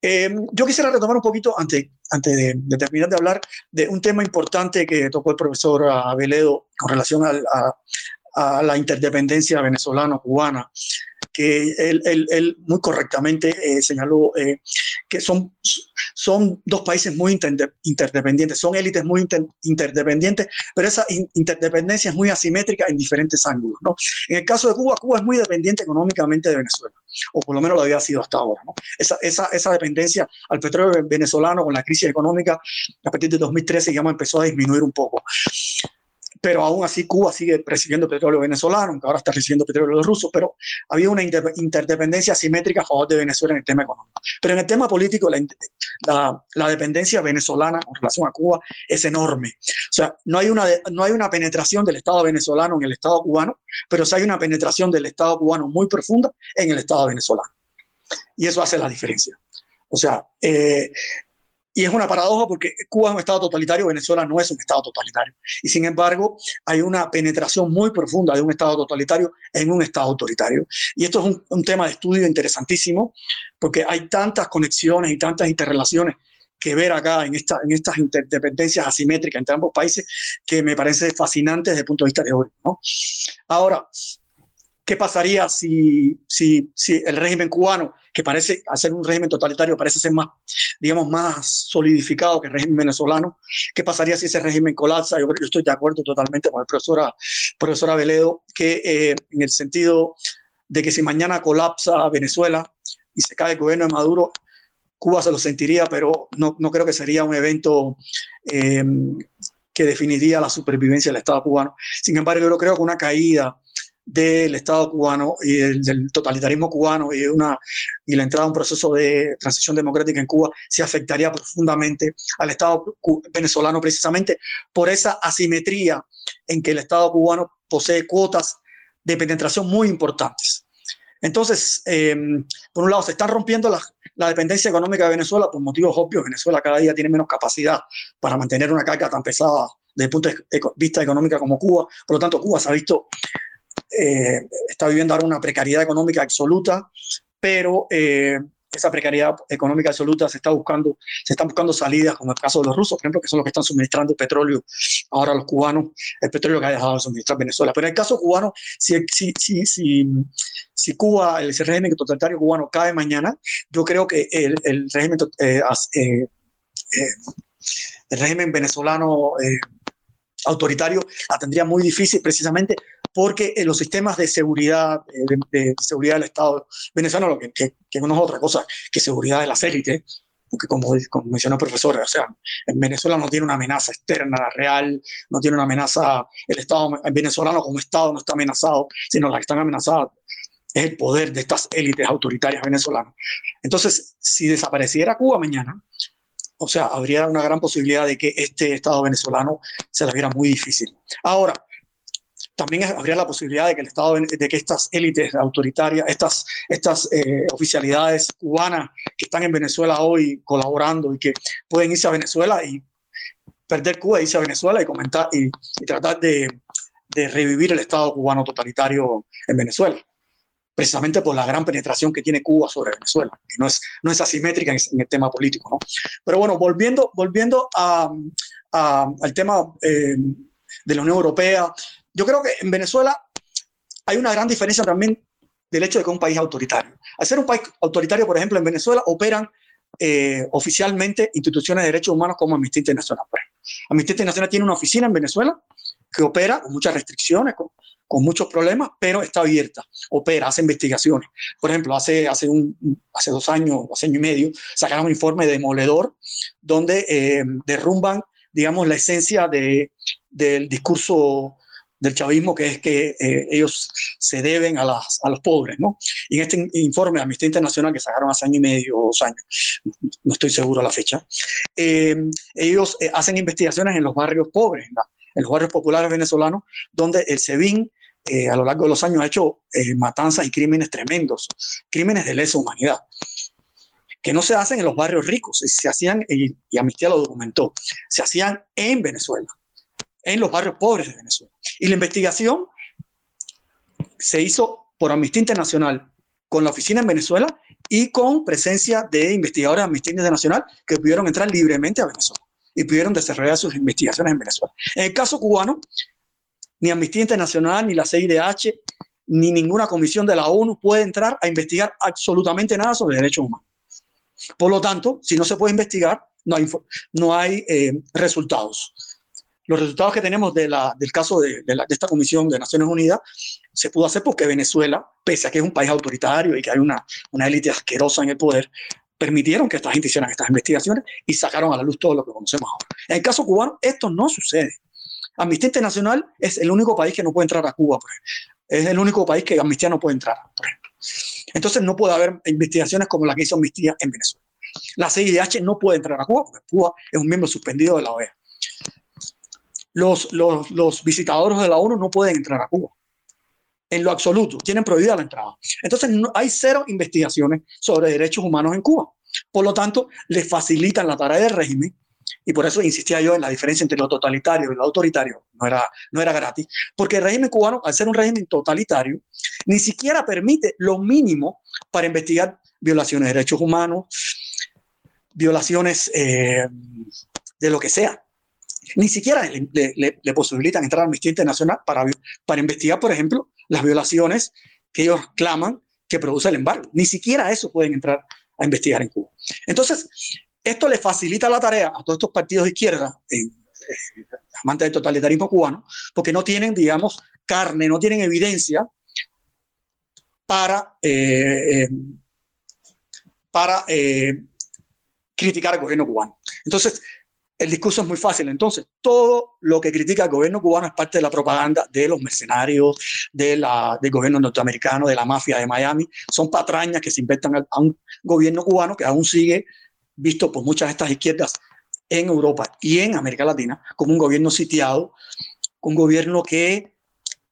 Eh, yo quisiera retomar un poquito, antes, antes de, terminar de hablar, de un tema importante que tocó el profesor Aveledo con relación a, a la interdependencia venezolano-cubana que él, muy correctamente eh, señaló eh, que son, son dos países muy interdependientes, son élites muy interdependientes, pero esa interdependencia es muy asimétrica en diferentes ángulos. ¿no? En el caso de Cuba, Cuba es muy dependiente económicamente de Venezuela, o por lo menos lo había sido hasta ahora. ¿no? Esa, esa, esa dependencia al petróleo venezolano con la crisis económica a partir de 2013, digamos, empezó a disminuir un poco pero aún así Cuba sigue recibiendo petróleo venezolano, aunque ahora está recibiendo petróleo ruso, pero había una interdependencia asimétrica a favor de Venezuela en el tema económico. Pero en el tema político, la, la, dependencia venezolana con relación a Cuba es enorme. O sea, no hay, una, no hay una penetración del Estado venezolano en el Estado cubano, pero sí hay una penetración del Estado cubano muy profunda en el Estado venezolano. Y eso hace la diferencia. O sea, eh, y es una paradoja porque Cuba es un Estado totalitario, Venezuela no es un Estado totalitario. Y sin embargo, hay una penetración muy profunda de un Estado totalitario en un Estado autoritario. Y esto es un, tema de estudio interesantísimo porque hay tantas conexiones y tantas interrelaciones que ver acá en, esta, en estas interdependencias asimétricas entre ambos países que me parece fascinante desde el punto de vista teórico. Ahora, ¿qué pasaría si, si, si el régimen cubano que parece, hacer un régimen totalitario, parece ser más, digamos, más solidificado que el régimen venezolano. ¿Qué pasaría si ese régimen colapsa? Yo, estoy de acuerdo totalmente con el profesora, profesora Veledo, que eh, en el sentido de que si mañana colapsa Venezuela y se cae el gobierno de Maduro, Cuba se lo sentiría, pero no, no creo que sería un evento eh, que definiría la supervivencia del Estado cubano. Sin embargo, yo creo que una caída del Estado cubano y del, totalitarismo cubano y, una, y la entrada a un proceso de transición democrática en Cuba se afectaría profundamente al Estado venezolano precisamente por esa asimetría en que el Estado cubano posee cuotas de penetración muy importantes. Entonces, eh, por un lado, se está rompiendo la, dependencia económica de Venezuela por motivos obvios. Venezuela cada día tiene menos capacidad para mantener una carga tan pesada desde el punto de vista económico como Cuba. Por lo tanto, Cuba se ha visto eh, está viviendo ahora una precariedad económica absoluta, pero eh, esa precariedad económica absoluta se está buscando, se están buscando salidas, como el caso de los rusos, por ejemplo, que son los que están suministrando petróleo ahora a los cubanos, el petróleo que ha dejado de suministrar Venezuela. Pero en el caso cubano, si, si, si, si, Cuba, el régimen totalitario cubano cae mañana, yo creo que el, eh, el régimen venezolano autoritario la tendría muy difícil precisamente porque en los sistemas de seguridad, eh, de, seguridad del Estado venezolano, que, que, no es otra cosa que seguridad de las élites, porque como, como mencionó el profesor, o sea, en Venezuela no tiene una amenaza externa real, no tiene una amenaza, el Estado venezolano como Estado no está amenazado, sino la que están amenazadas es el poder de estas élites autoritarias venezolanas. Entonces, si desapareciera Cuba mañana, o sea, habría una gran posibilidad de que este Estado venezolano se la viera muy difícil. Ahora, también habría la posibilidad de que el Estado, de que estas élites autoritarias, estas, estas eh, oficialidades cubanas que están en Venezuela hoy colaborando y que pueden irse a Venezuela y perder Cuba e irse a Venezuela y comentar y, tratar de, de, revivir el Estado cubano totalitario en Venezuela, precisamente por la gran penetración que tiene Cuba sobre Venezuela, que no es, no es asimétrica en, el tema político. ¿no? Pero bueno, volviendo, volviendo a, al tema eh, de la Unión Europea, yo creo que en Venezuela hay una gran diferencia también del hecho de que es un país autoritario. Al ser un país autoritario, por ejemplo, en Venezuela operan eh, oficialmente instituciones de derechos humanos como Amnistía Internacional. Amnistía Internacional tiene una oficina en Venezuela que opera con muchas restricciones, con, muchos problemas, pero está abierta, opera, hace investigaciones. Por ejemplo, hace, hace, un, hace dos años, hace año y medio, sacaron un informe demoledor donde eh, derrumban, digamos, la esencia de, del discurso del chavismo, que es que eh, ellos se deben a, a los pobres. ¿no? Y en este informe de Amnistía Internacional que sacaron hace año y medio dos años, no estoy seguro de la fecha, eh, ellos eh, hacen investigaciones en los barrios pobres, en los barrios populares venezolanos, donde el SEBIN a lo largo de los años ha hecho matanzas y crímenes tremendos, crímenes de lesa humanidad que no se hacen en los barrios ricos, se hacían, y, y Amnistía lo documentó, se hacían en Venezuela en los barrios pobres de Venezuela. Y la investigación se hizo por Amnistía Internacional con la oficina en Venezuela y con presencia de investigadores de Amnistía Internacional que pudieron entrar libremente a Venezuela y pudieron desarrollar sus investigaciones en Venezuela. En el caso cubano, ni Amnistía Internacional, ni la CIDH, ni ninguna comisión de la ONU puede entrar a investigar absolutamente nada sobre derechos humanos. Por lo tanto, si no se puede investigar, no hay, eh, resultados los resultados que tenemos del caso de, esta Comisión de Naciones Unidas se pudo hacer porque Venezuela, pese a que es un país autoritario y que hay una, una élite asquerosa en el poder, permitieron que esta gente hicieran estas investigaciones y sacaron a la luz todo lo que conocemos ahora. En el caso cubano, esto no sucede. Amnistía Internacional es el único país que no puede entrar a Cuba, por Es el único país que Amnistía no puede entrar, por ejemplo. Entonces no puede haber investigaciones como la que hizo Amnistía en Venezuela. La CIDH no puede entrar a Cuba porque Cuba es un miembro suspendido de la OEA los, los, visitadores de la ONU no pueden entrar a Cuba. En lo absoluto, tienen prohibida la entrada. Entonces, no, hay cero investigaciones sobre derechos humanos en Cuba. Por lo tanto, les facilitan la tarea del régimen y por eso insistía yo en la diferencia entre lo totalitario y lo autoritario. No era, no era gratis, porque el régimen cubano, al ser un régimen totalitario, ni siquiera permite lo mínimo para investigar violaciones de derechos humanos, violaciones eh, de lo que sea ni siquiera le, posibilitan entrar a Amnistía Internacional para, para investigar, por ejemplo, las violaciones que ellos claman que produce el embargo. Ni siquiera eso pueden entrar a investigar en Cuba. Entonces, esto le facilita la tarea a todos estos partidos de izquierda, amantes del totalitarismo cubano, porque no tienen, digamos, carne, no tienen evidencia para, eh, eh, para eh, criticar al gobierno cubano. Entonces, el discurso es muy fácil. Entonces, todo lo que critica el gobierno cubano es parte de la propaganda de los mercenarios, de la, del gobierno norteamericano, de la mafia de Miami. Son patrañas que se inventan a, un gobierno cubano que aún sigue visto por muchas de estas izquierdas en Europa y en América Latina como un gobierno sitiado, un gobierno que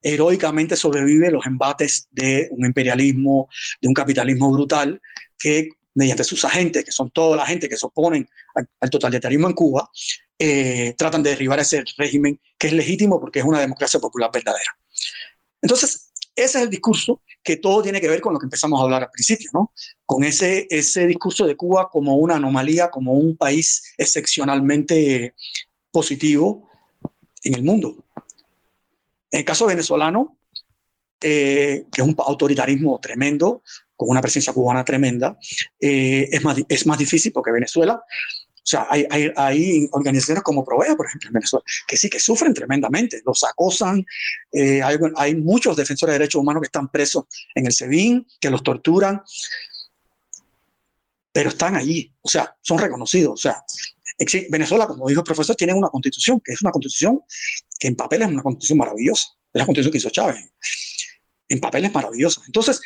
heroicamente sobrevive los embates de un imperialismo, de un capitalismo brutal que mediante sus agentes, que son toda la gente que se oponen al, totalitarismo en Cuba, eh, tratan de derribar ese régimen que es legítimo porque es una democracia popular verdadera. Entonces, ese es el discurso que todo tiene que ver con lo que empezamos a hablar al principio, ¿no? Con ese, ese discurso de Cuba como una anomalía, como un país excepcionalmente positivo en el mundo. En el caso venezolano, eh, que es un autoritarismo tremendo, con una presencia cubana tremenda, eh, es, más, es más difícil porque Venezuela, o sea, hay, hay, organizaciones como Provea, por ejemplo, en Venezuela, que sí que sufren tremendamente, los acosan, eh, hay, hay, muchos defensores de derechos humanos que están presos en el SEBIN, que los torturan, pero están allí, o sea, son reconocidos, o sea, Venezuela, como dijo el profesor, tiene una constitución, que es una constitución que en papel es una constitución maravillosa, es la constitución que hizo Chávez, en papel es maravillosa. Entonces,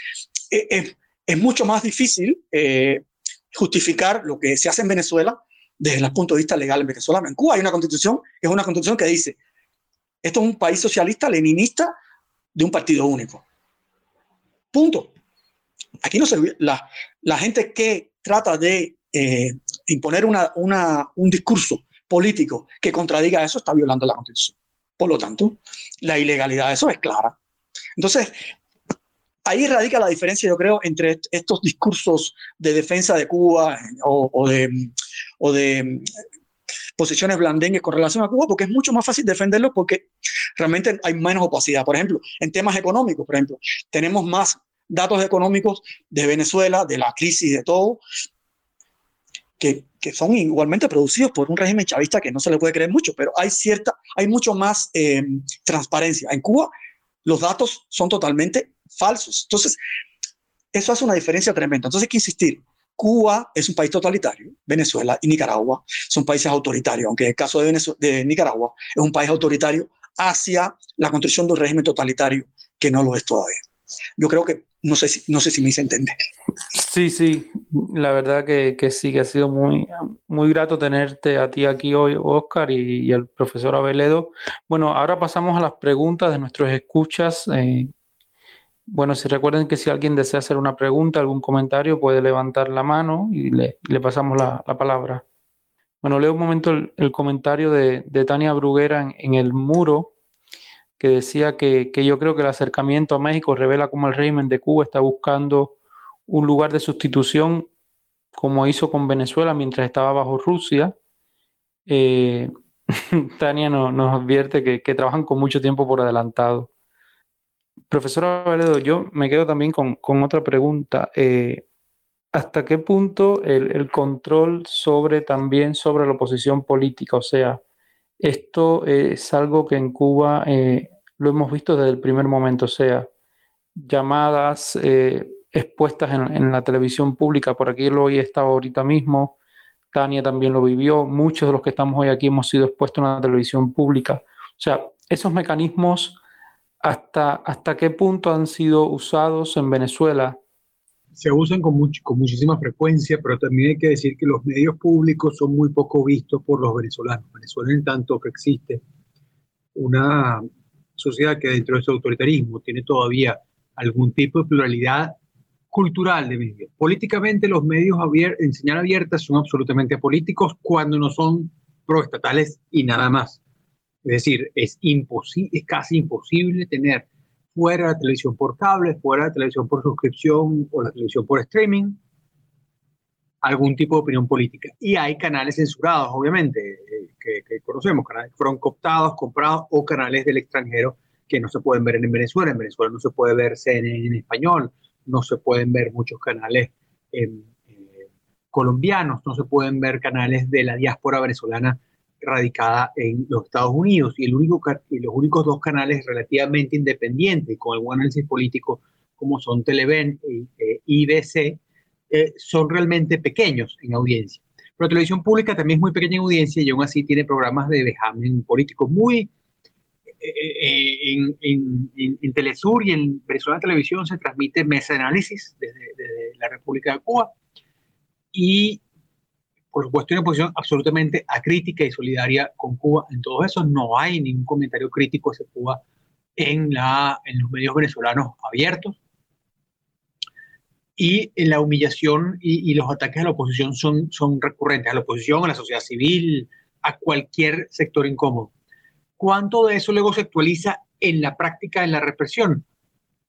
eh, eh, es mucho más difícil eh, justificar lo que se hace en Venezuela desde el punto de vista legal en Venezuela. En Cuba hay una constitución, es una constitución que dice, esto es un país socialista, leninista, de un partido único. Punto. Aquí no se... La, la gente que trata de eh, imponer una, una, un discurso político que contradiga eso está violando la constitución. Por lo tanto, la ilegalidad de eso es clara. Entonces, ahí radica la diferencia, yo creo, entre estos discursos de defensa de Cuba o, de, o de posiciones blandengues con relación a Cuba, porque es mucho más fácil defenderlo porque realmente hay menos opacidad. Por ejemplo, en temas económicos, por ejemplo, tenemos más datos económicos de Venezuela, de la crisis, de todo, que, que, son igualmente producidos por un régimen chavista que no se le puede creer mucho, pero hay cierta, hay mucho más eh, transparencia. En Cuba los datos son totalmente falsos. Entonces, eso hace una diferencia tremenda. Entonces hay que insistir. Cuba es un país totalitario, Venezuela y Nicaragua son países autoritarios, aunque el caso de, de Nicaragua es un país autoritario hacia la construcción de un régimen totalitario que no lo es todavía. Yo creo que no sé si, no sé si me hice entender. Sí, sí, la verdad que, que, sí, que ha sido muy, muy grato tenerte a ti aquí hoy, Oscar, y, y al profesor Abeledo. Bueno, ahora pasamos a las preguntas de nuestros escuchas. Eh, bueno, si recuerden que si alguien desea hacer una pregunta, algún comentario, puede levantar la mano y le, pasamos la, la, palabra. Bueno, leo un momento el, comentario de, Tania Bruguera en, el muro, que decía que, yo creo que el acercamiento a México revela cómo el régimen de Cuba está buscando un lugar de sustitución, como hizo con Venezuela mientras estaba bajo Rusia. Eh, [LAUGHS] Tania no, nos advierte que trabajan con mucho tiempo por adelantado. Profesora Valedo, yo me quedo también con, otra pregunta. Eh, ¿Hasta qué punto el, control sobre también sobre la oposición política? O sea, esto es algo que en Cuba eh, lo hemos visto desde el primer momento, o sea, llamadas eh, expuestas en, en, la televisión pública, por aquí lo hoy estaba ahorita mismo, Tania también lo vivió, muchos de los que estamos hoy aquí hemos sido expuestos en la televisión pública. O sea, esos mecanismos ¿Hasta, ¿Hasta qué punto han sido usados en Venezuela? Se usan con, much, con muchísima frecuencia, pero también hay que decir que los medios públicos son muy poco vistos por los venezolanos. Venezuela, en tanto que existe una sociedad que dentro de su autoritarismo tiene todavía algún tipo de pluralidad cultural de medios. Políticamente los medios en señal abierta son absolutamente políticos cuando no son proestatales y nada más. Es decir, es, es casi imposible tener fuera la televisión por cable, fuera la televisión por suscripción o la televisión por streaming, algún tipo de opinión política. Y hay canales censurados, obviamente, eh, que, conocemos, canales que fueron cooptados, comprados o canales del extranjero que no se pueden ver en Venezuela. En Venezuela no se puede ver CNN en español, no se pueden ver muchos canales eh, eh, colombianos, no se pueden ver canales de la diáspora venezolana radicada en los Estados Unidos y, y los únicos dos canales relativamente independientes con algún análisis político como son Televen e, e IBC eh, son realmente pequeños en audiencia. Pero televisión pública también es muy pequeña en audiencia y aún así tiene programas de vejamen político muy... Eh, eh, en, Telesur y en Venezuela Televisión se transmite mesa de análisis desde, desde la República de Cuba y por supuesto, una posición absolutamente acrítica y solidaria con Cuba. En todo eso no hay ningún comentario crítico hacia Cuba en, la, en los medios venezolanos abiertos. Y en la humillación y, y, los ataques a la oposición son, son recurrentes, a la oposición, a la sociedad civil, a cualquier sector incómodo. ¿Cuánto de eso luego se actualiza en la práctica de la represión?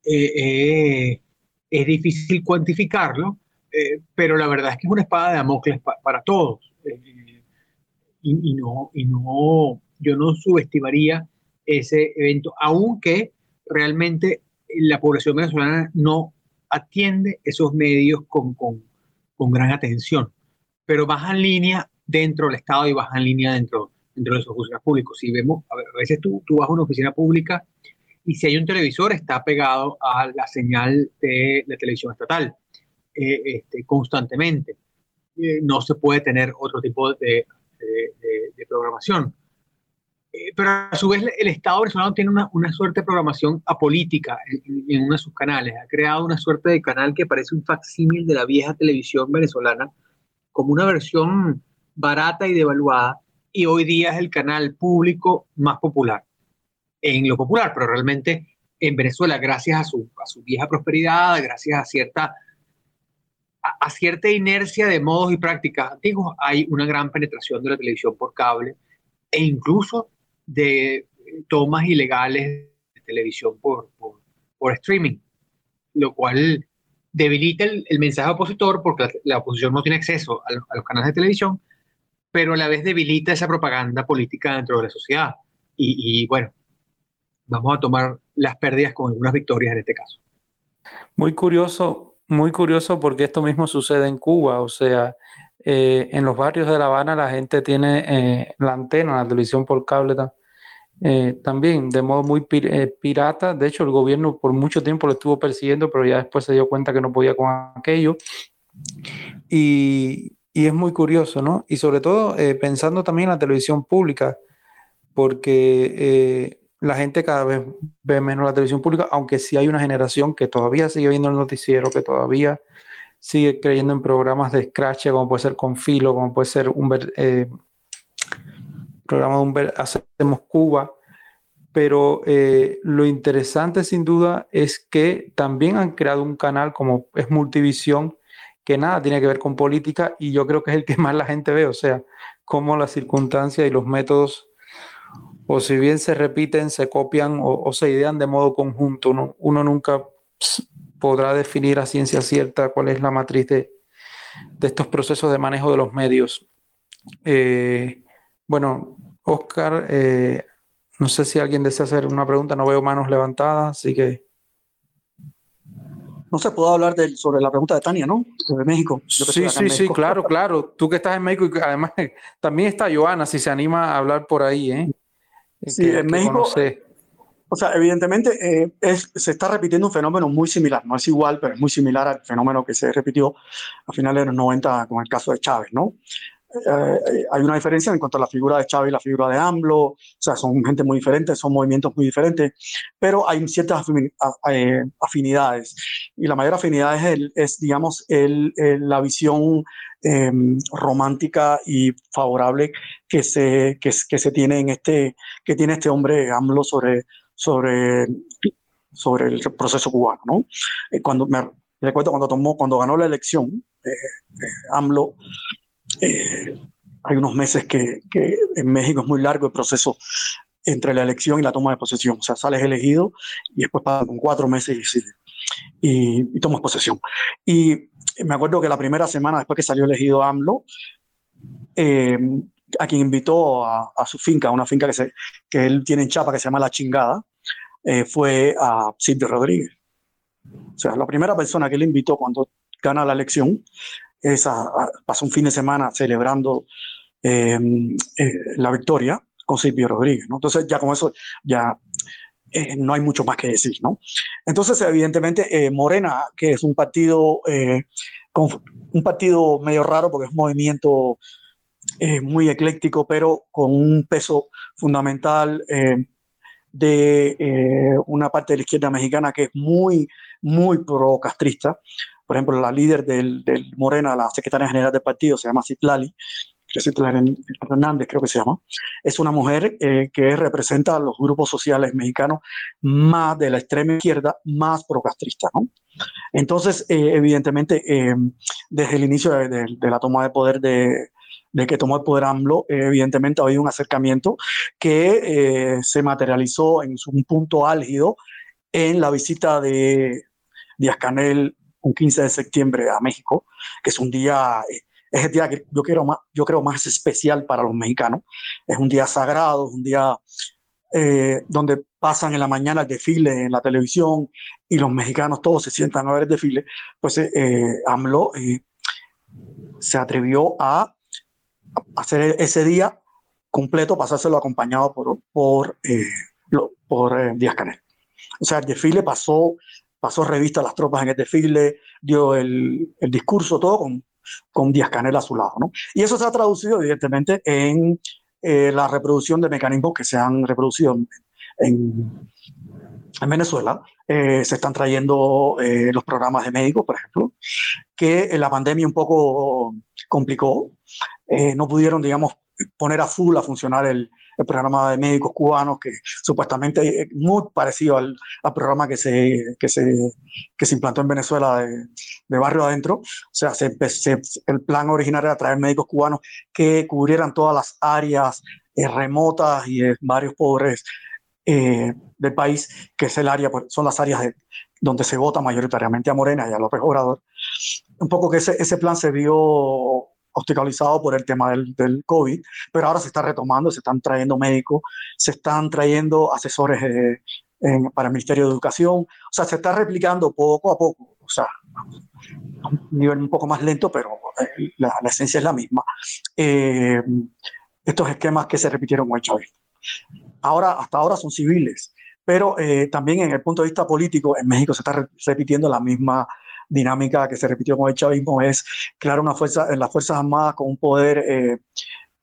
Eh, eh, es difícil cuantificarlo, eh, pero la verdad es que es una espada de Damocles para todos. Eh, y, no, y no, yo no subestimaría ese evento, aunque realmente la población venezolana no atiende esos medios con, con, con gran atención, pero baja en línea dentro del Estado y baja en línea dentro, dentro de esos oficinas públicos. Si vemos, a veces tú, tú vas a una oficina pública y si hay un televisor está pegado a la señal de la televisión estatal eh, este, constantemente. Eh, no se puede tener otro tipo de, de, de, de programación. Eh, pero a su vez el Estado venezolano tiene una, una suerte de programación apolítica en, en, uno de sus canales. Ha creado una suerte de canal que parece un facsímil de la vieja televisión venezolana, como una versión barata y devaluada, y hoy día es el canal público más popular en lo popular, pero realmente en Venezuela, gracias a su, a su vieja prosperidad, gracias a cierta a, cierta inercia de modos y prácticas antiguos, hay una gran penetración de la televisión por cable e incluso de tomas ilegales de televisión por, por, streaming, lo cual debilita el, mensaje opositor porque la, oposición no tiene acceso a, a, los canales de televisión, pero a la vez debilita esa propaganda política dentro de la sociedad. Y, y bueno, vamos a tomar las pérdidas con algunas victorias en este caso. Muy curioso muy curioso porque esto mismo sucede en Cuba, o sea, eh, en los barrios de La Habana la gente tiene eh, la antena, la televisión por cable eh, también, de modo muy pir pirata. De hecho, el gobierno por mucho tiempo lo estuvo persiguiendo, pero ya después se dio cuenta que no podía con aquello. Y, y es muy curioso, ¿no? Y sobre todo pensando también en la televisión pública, porque la gente cada vez ve menos la televisión pública, aunque sí hay una generación que todavía sigue viendo el noticiero, que todavía sigue creyendo en programas de scratch, como puede ser Confilo, como puede ser un eh, programa de un Hacemos Cuba. Pero eh, lo interesante sin duda es que también han creado un canal como es Multivisión, que nada tiene que ver con política y yo creo que es el que más la gente ve, o sea, cómo las circunstancias y los métodos o si bien se repiten, se copian o, o se idean de modo conjunto. ¿no? Uno nunca podrá definir a ciencia cierta cuál es la matriz de, de estos procesos de manejo de los medios. Eh, bueno, Oscar, eh, no sé si alguien desea hacer una pregunta, no veo manos levantadas, así que... No se puede hablar de, sobre la pregunta de Tania, ¿no? De México. sí, sí, sí, claro, claro. Tú que estás en México y además [LAUGHS] también está Joana, si se anima a hablar por ahí, ¿eh? Sí, que, en México, conoce. o sea, evidentemente eh, es, se está repitiendo un fenómeno muy similar, no es igual, pero es muy similar al fenómeno que se repitió a finales de los 90 con el caso de Chávez, ¿no? Eh, hay una diferencia en cuanto a la figura de Chávez y la figura de AMLO, o sea, son gente muy diferentes, son movimientos muy diferentes, pero hay ciertas eh, afinidades. Y la mayor afinidad es, el, es digamos, el, el, la visión eh, romántica y favorable que se, que, que, se tiene en este, que tiene este hombre AMLO sobre, sobre, sobre el proceso cubano, ¿no? Cuando me recuerdo cuando tomó, cuando ganó la elección, AMLO eh, hay unos meses que, que, en México es muy largo el proceso entre la elección y la toma de posesión. O sea, sales elegido y después pasan cuatro meses y, y, y, tomas posesión. Y me acuerdo que la primera semana después que salió elegido AMLO, eh, a quien invitó a, a, su finca, una finca que, se, que él tiene en Chapa que se llama La Chingada, eh, fue a Silvio Rodríguez. O sea, la primera persona que él invitó cuando gana la elección esa, pasó un fin de semana celebrando eh, eh, la victoria con Silvio Rodríguez, ¿no? Entonces ya con eso ya eh, no hay mucho más que decir, ¿no? Entonces evidentemente eh, Morena, que es un partido un partido medio raro porque es un movimiento eh, muy ecléctico, pero con un peso fundamental eh, de eh, una parte de la izquierda mexicana que es muy, muy pro-castrista. Por ejemplo, la líder del, Morena, la secretaria general del partido, se llama Citlali, Hernández creo que se llama, es una mujer que representa a los grupos sociales mexicanos más de la extrema izquierda, más pro-castrista. ¿no? Entonces, evidentemente, desde el inicio de, la toma de poder de, que tomó el poder AMLO, eh, evidentemente ha habido un acercamiento que eh, se materializó en un punto álgido en la visita de Díaz Canel un 15 de septiembre a México, que es un día, eh, es el día que yo, quiero más, yo creo más especial para los mexicanos, es un día sagrado, es un día donde pasan en la mañana el desfile en la televisión y los mexicanos todos se sientan a ver el desfile, pues AMLO se atrevió a hacer ese día completo, pasárselo acompañado por, por, eh, por eh, Díaz Canel. O sea, el desfile pasó, pasó revista a las tropas en el desfile, dio el, discurso, todo con, con Díaz Canel a su lado. ¿no? Y eso se ha traducido, evidentemente, en eh, la reproducción de mecanismos que se han reproducido en, en Venezuela. se están trayendo los programas de médicos, por ejemplo, que la pandemia un poco complicó. Eh, no pudieron, digamos, poner a full a funcionar el, el, programa de médicos cubanos, que supuestamente es muy parecido al, al programa que se, que, se, que se implantó en Venezuela de, de barrio adentro. O sea, se, se, el plan original era traer médicos cubanos que cubrieran todas las áreas eh, remotas y de varios pobres eh, del país, que es el área, pues, son las áreas de, donde se vota mayoritariamente a Morena y a López Obrador. Un poco que ese, ese plan se vio hospitalizado por el tema del, del, COVID, pero ahora se está retomando, se están trayendo médicos, se están trayendo asesores eh, en, para el Ministerio de Educación, o sea, se está replicando poco a poco, o sea, a un nivel un poco más lento, pero eh, la, la, esencia es la misma. Eh, estos esquemas que se repitieron con chavismo. Ahora, hasta ahora son civiles, pero eh, también en el punto de vista político, en México se está re repitiendo la misma dinámica que se repitió con el chavismo, es crear una fuerza, en las Fuerzas Armadas con un poder eh,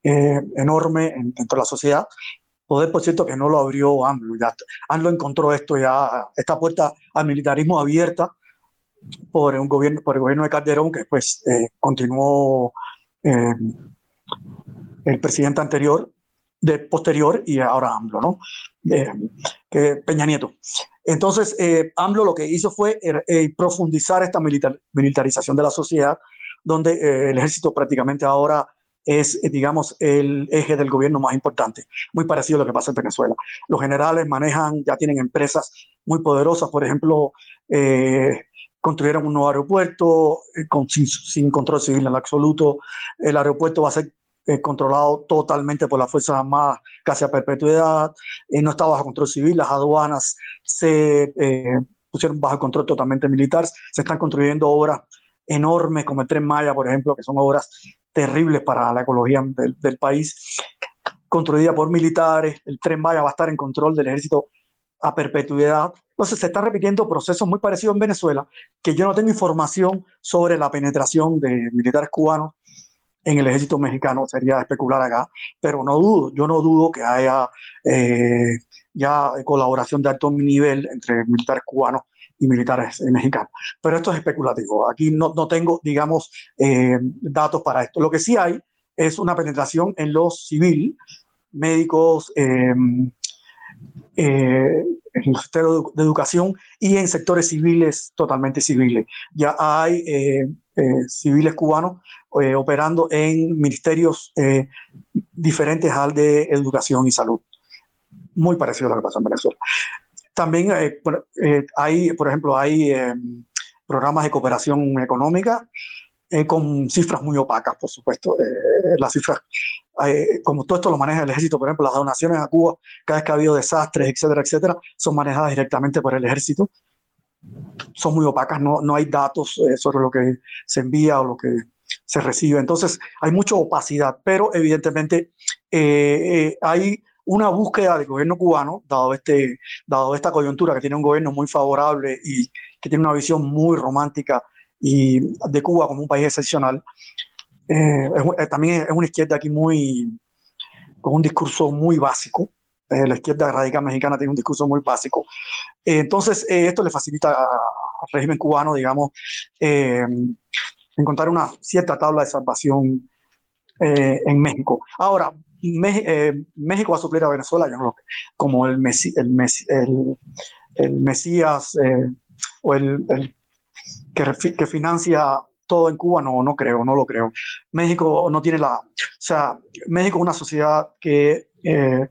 eh, enorme dentro de la sociedad. Poder, por cierto, que no lo abrió AMLO. Ya, AMLO encontró esto ya, esta puerta al militarismo abierta por, un gobierno, por el gobierno de Calderón, que pues eh, continuó eh, el presidente anterior, de posterior y ahora AMLO, ¿no? Eh, que Peña Nieto. Entonces, eh, AMLO lo que hizo fue er, eh, profundizar esta militar, militarización de la sociedad, donde eh, el ejército prácticamente ahora es, digamos, el eje del gobierno más importante, muy parecido a lo que pasa en Venezuela. Los generales manejan, ya tienen empresas muy poderosas, por ejemplo, eh, construyeron un nuevo aeropuerto con, sin, sin, control civil en absoluto. El aeropuerto va a ser eh, controlado totalmente por las Fuerzas Armadas casi a perpetuidad, eh, no estaba bajo control civil, las aduanas se eh, pusieron bajo control totalmente militar, se están construyendo obras enormes como el Tren Maya, por ejemplo, que son obras terribles para la ecología del, del país, construida por militares, el Tren Maya va a estar en control del ejército a perpetuidad. Entonces se están repitiendo procesos muy parecidos en Venezuela, que yo no tengo información sobre la penetración de militares cubanos en el ejército mexicano, sería especular acá, pero no dudo, yo no dudo que haya eh, ya colaboración de alto nivel entre militares cubanos y militares mexicanos. Pero esto es especulativo, aquí no, no tengo, digamos, eh, datos para esto. Lo que sí hay es una penetración en los civil, médicos, eh, eh, en el sector de educación y en sectores civiles, totalmente civiles. Ya hay eh, eh, civiles cubanos eh, operando en ministerios diferentes al de educación y salud. Muy parecido a lo que pasa en Venezuela. También hay, por ejemplo, hay programas de cooperación económica eh, con cifras muy opacas, por supuesto. Eh, las cifras, eh, como todo esto lo maneja el ejército, por ejemplo, las donaciones a Cuba, cada vez que ha habido desastres, etcétera, etcétera, son manejadas directamente por el ejército. Son muy opacas, no, no hay datos eh, sobre lo que se envía o lo que se recibe. Entonces, hay mucha opacidad, pero evidentemente eh, hay una búsqueda del gobierno cubano, dado, este, dado esta coyuntura que tiene un gobierno muy favorable y que tiene una visión muy romántica y de Cuba como un país excepcional. Eh, también es una izquierda aquí muy, con un discurso muy básico. la izquierda radical mexicana tiene un discurso muy básico. entonces, esto le facilita al régimen cubano, digamos, encontrar una cierta tabla de salvación en México. Ahora, México va a suplir a Venezuela, yo como el, el, el, el Mesías eh, o el, que, que, financia todo en Cuba, no, no creo, no lo creo. México no tiene la, o sea, México es una sociedad que, eh,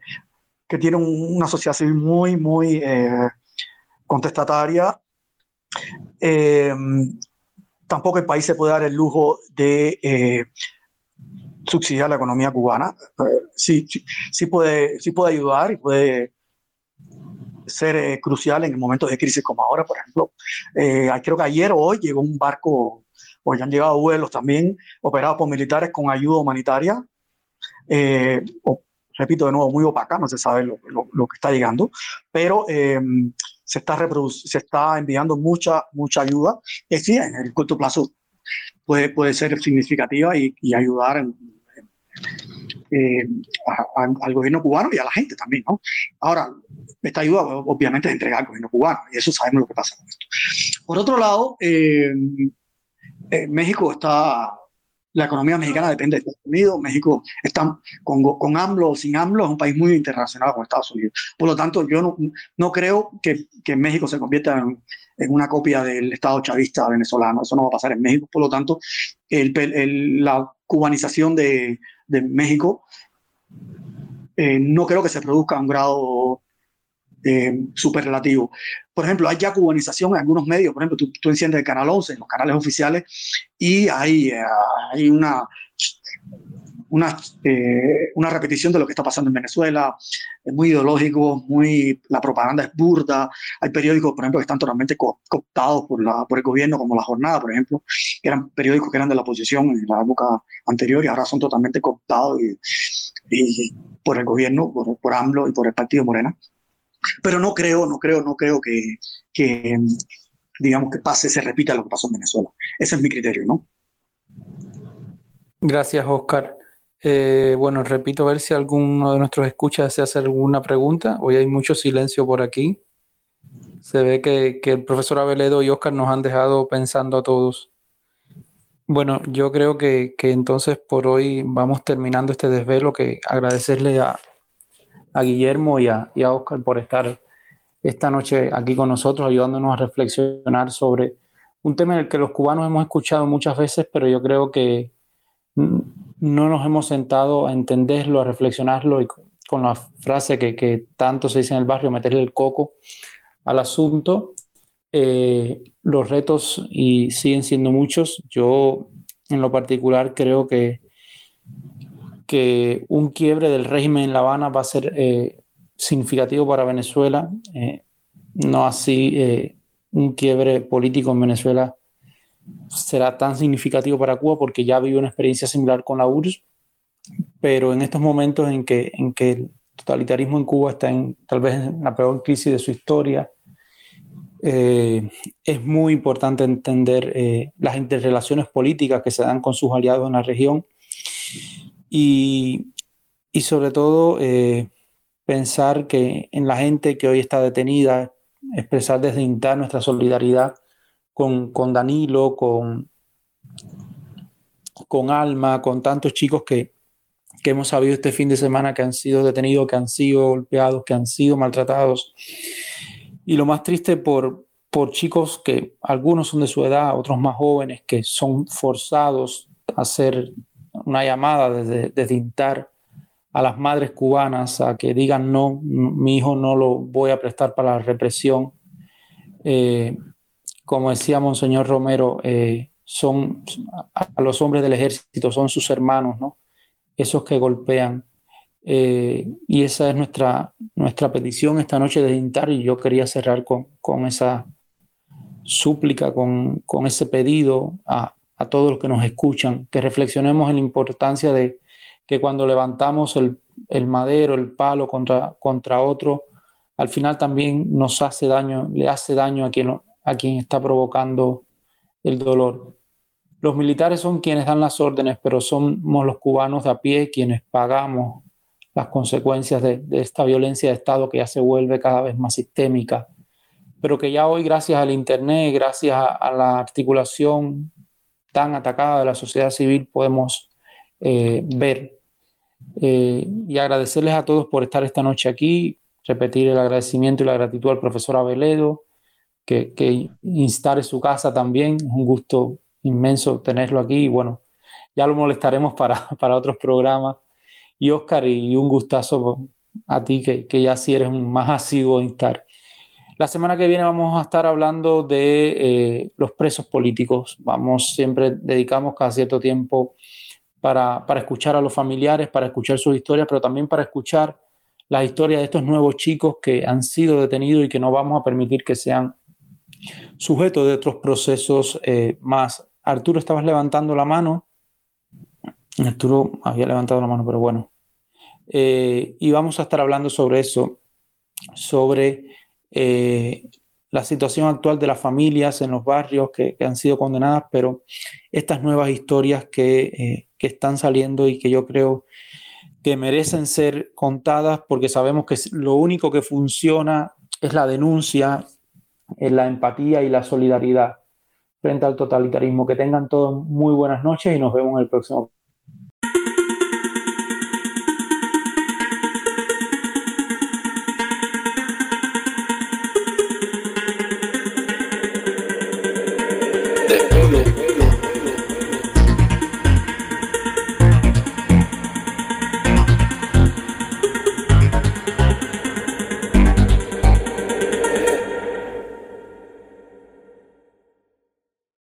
que tiene una sociedad civil muy, muy eh, contestataria. tampoco el país se puede dar el lujo de subsidiar la economía cubana. sí, sí, sí, puede, sí puede ayudar y puede ser eh, crucial en momentos de crisis como ahora, por ejemplo. Eh, creo que ayer o hoy llegó un barco, o ya han llegado vuelos también operados por militares con ayuda humanitaria. Eh, repito de nuevo, muy opaca, no se sabe lo, lo, que está llegando, pero em, se, está se está enviando mucha, mucha ayuda, que sí, en el corto plazo puede, puede ser significativa y, y ayudar en, eh, al gobierno cubano y a la gente también. ¿no? Ahora, esta ayuda obviamente es entregar al gobierno cubano y eso sabemos lo que pasa con esto. Por otro lado, eh, eh, México está, la economía mexicana depende de Estados Unidos, México está con, con AMLO o sin AMLO, es un país muy internacional con Estados Unidos. Por lo tanto, yo no, no creo que, que México se convierta en, en una copia del Estado chavista venezolano. Eso no va a pasar en México. Por lo tanto, el, el, la cubanización de, México, eh, no creo que se produzca a un grado eh, súper relativo. Por ejemplo, hay ya cubanización en algunos medios, por ejemplo, tú, tú enciendes el canal 11, los canales oficiales, y hay, eh, hay una una, eh, una repetición de lo que está pasando en Venezuela, es muy ideológico, muy, la propaganda es burda, hay periódicos, por ejemplo, que están totalmente cooptados por, la, por el gobierno, como La Jornada, por ejemplo, que eran periódicos que eran de la oposición en la época anterior y ahora son totalmente cooptados y, por el gobierno, por, por AMLO y por el partido Morena. Pero no creo, no creo, no creo que, que digamos, que pase, se repita lo que pasó en Venezuela. Ese es mi criterio, ¿no? Gracias, Oscar. Eh, bueno, repito, a ver si alguno de nuestros escuchas desea hacer alguna pregunta. Hoy hay mucho silencio por aquí. Se ve que, que, el profesor Abeledo y Oscar nos han dejado pensando a todos. Bueno, yo creo que, que entonces por hoy vamos terminando este desvelo, que agradecerle a, a Guillermo y a, y a Oscar por estar esta noche aquí con nosotros, ayudándonos a reflexionar sobre un tema en el que los cubanos hemos escuchado muchas veces, pero yo creo que no nos hemos sentado a entenderlo, a reflexionarlo y con la frase que, tanto se dice en el barrio, meterle el coco al asunto. Eh, los retos y siguen siendo muchos. Yo en lo particular creo que, que un quiebre del régimen en La Habana va a ser eh, significativo para Venezuela, eh, no así un quiebre político en Venezuela será tan significativo para Cuba porque ya vive una experiencia similar con la URSS, pero en estos momentos en que, en que el totalitarismo en Cuba está en tal vez en la peor crisis de su historia, eh, es muy importante entender eh, las interrelaciones políticas que se dan con sus aliados en la región y, y sobre todo eh, pensar que en la gente que hoy está detenida, expresar desde INTA nuestra solidaridad con, Danilo, con, con Alma, con tantos chicos que, hemos sabido este fin de semana que han sido detenidos, que han sido golpeados, que han sido maltratados. Y lo más triste por, por chicos que algunos son de su edad, otros más jóvenes, que son forzados a hacer una llamada desde, desde Intar a las madres cubanas a que digan no, mi hijo no lo voy a prestar para la represión. Eh, como decía Monseñor Romero, eh, son a los hombres del ejército, son sus hermanos, ¿no? Esos que golpean. Eh, y esa es nuestra, nuestra petición esta noche de Intar y yo quería cerrar con, con esa súplica, con, con ese pedido a, a, todos los que nos escuchan, que reflexionemos en la importancia de que cuando levantamos el, el madero, el palo contra, contra otro, al final también nos hace daño, le hace daño a quien, a quien está provocando el dolor. Los militares son quienes dan las órdenes, pero somos los cubanos de a pie quienes pagamos las consecuencias de, esta violencia de Estado que ya se vuelve cada vez más sistémica, pero que ya hoy, gracias al Internet, gracias a, la articulación tan atacada de la sociedad civil, podemos eh, ver. Eh, y agradecerles a todos por estar esta noche aquí, repetir el agradecimiento y la gratitud al profesor Aveledo, que, que instare su casa también. Es un gusto inmenso tenerlo aquí y bueno, ya lo molestaremos para, [LAUGHS] para otros programas. Y Oscar, y un gustazo a ti, que, que ya sí eres un más asiduo instar. La semana que viene vamos a estar hablando de eh, los presos políticos. Vamos, siempre dedicamos cada cierto tiempo para, para, escuchar a los familiares, para escuchar sus historias, pero también para escuchar la historia de estos nuevos chicos que han sido detenidos y que no vamos a permitir que sean sujetos de otros procesos eh, más. Arturo, estabas levantando la mano. Arturo había levantado la mano, pero bueno. Eh, y vamos a estar hablando sobre eso, sobre eh, la situación actual de las familias en los barrios que, han sido condenadas, pero estas nuevas historias que, que, están saliendo y que yo creo que merecen ser contadas porque sabemos que lo único que funciona es la denuncia, es la empatía y la solidaridad frente al totalitarismo. Que tengan todos muy buenas noches y nos vemos en el próximo.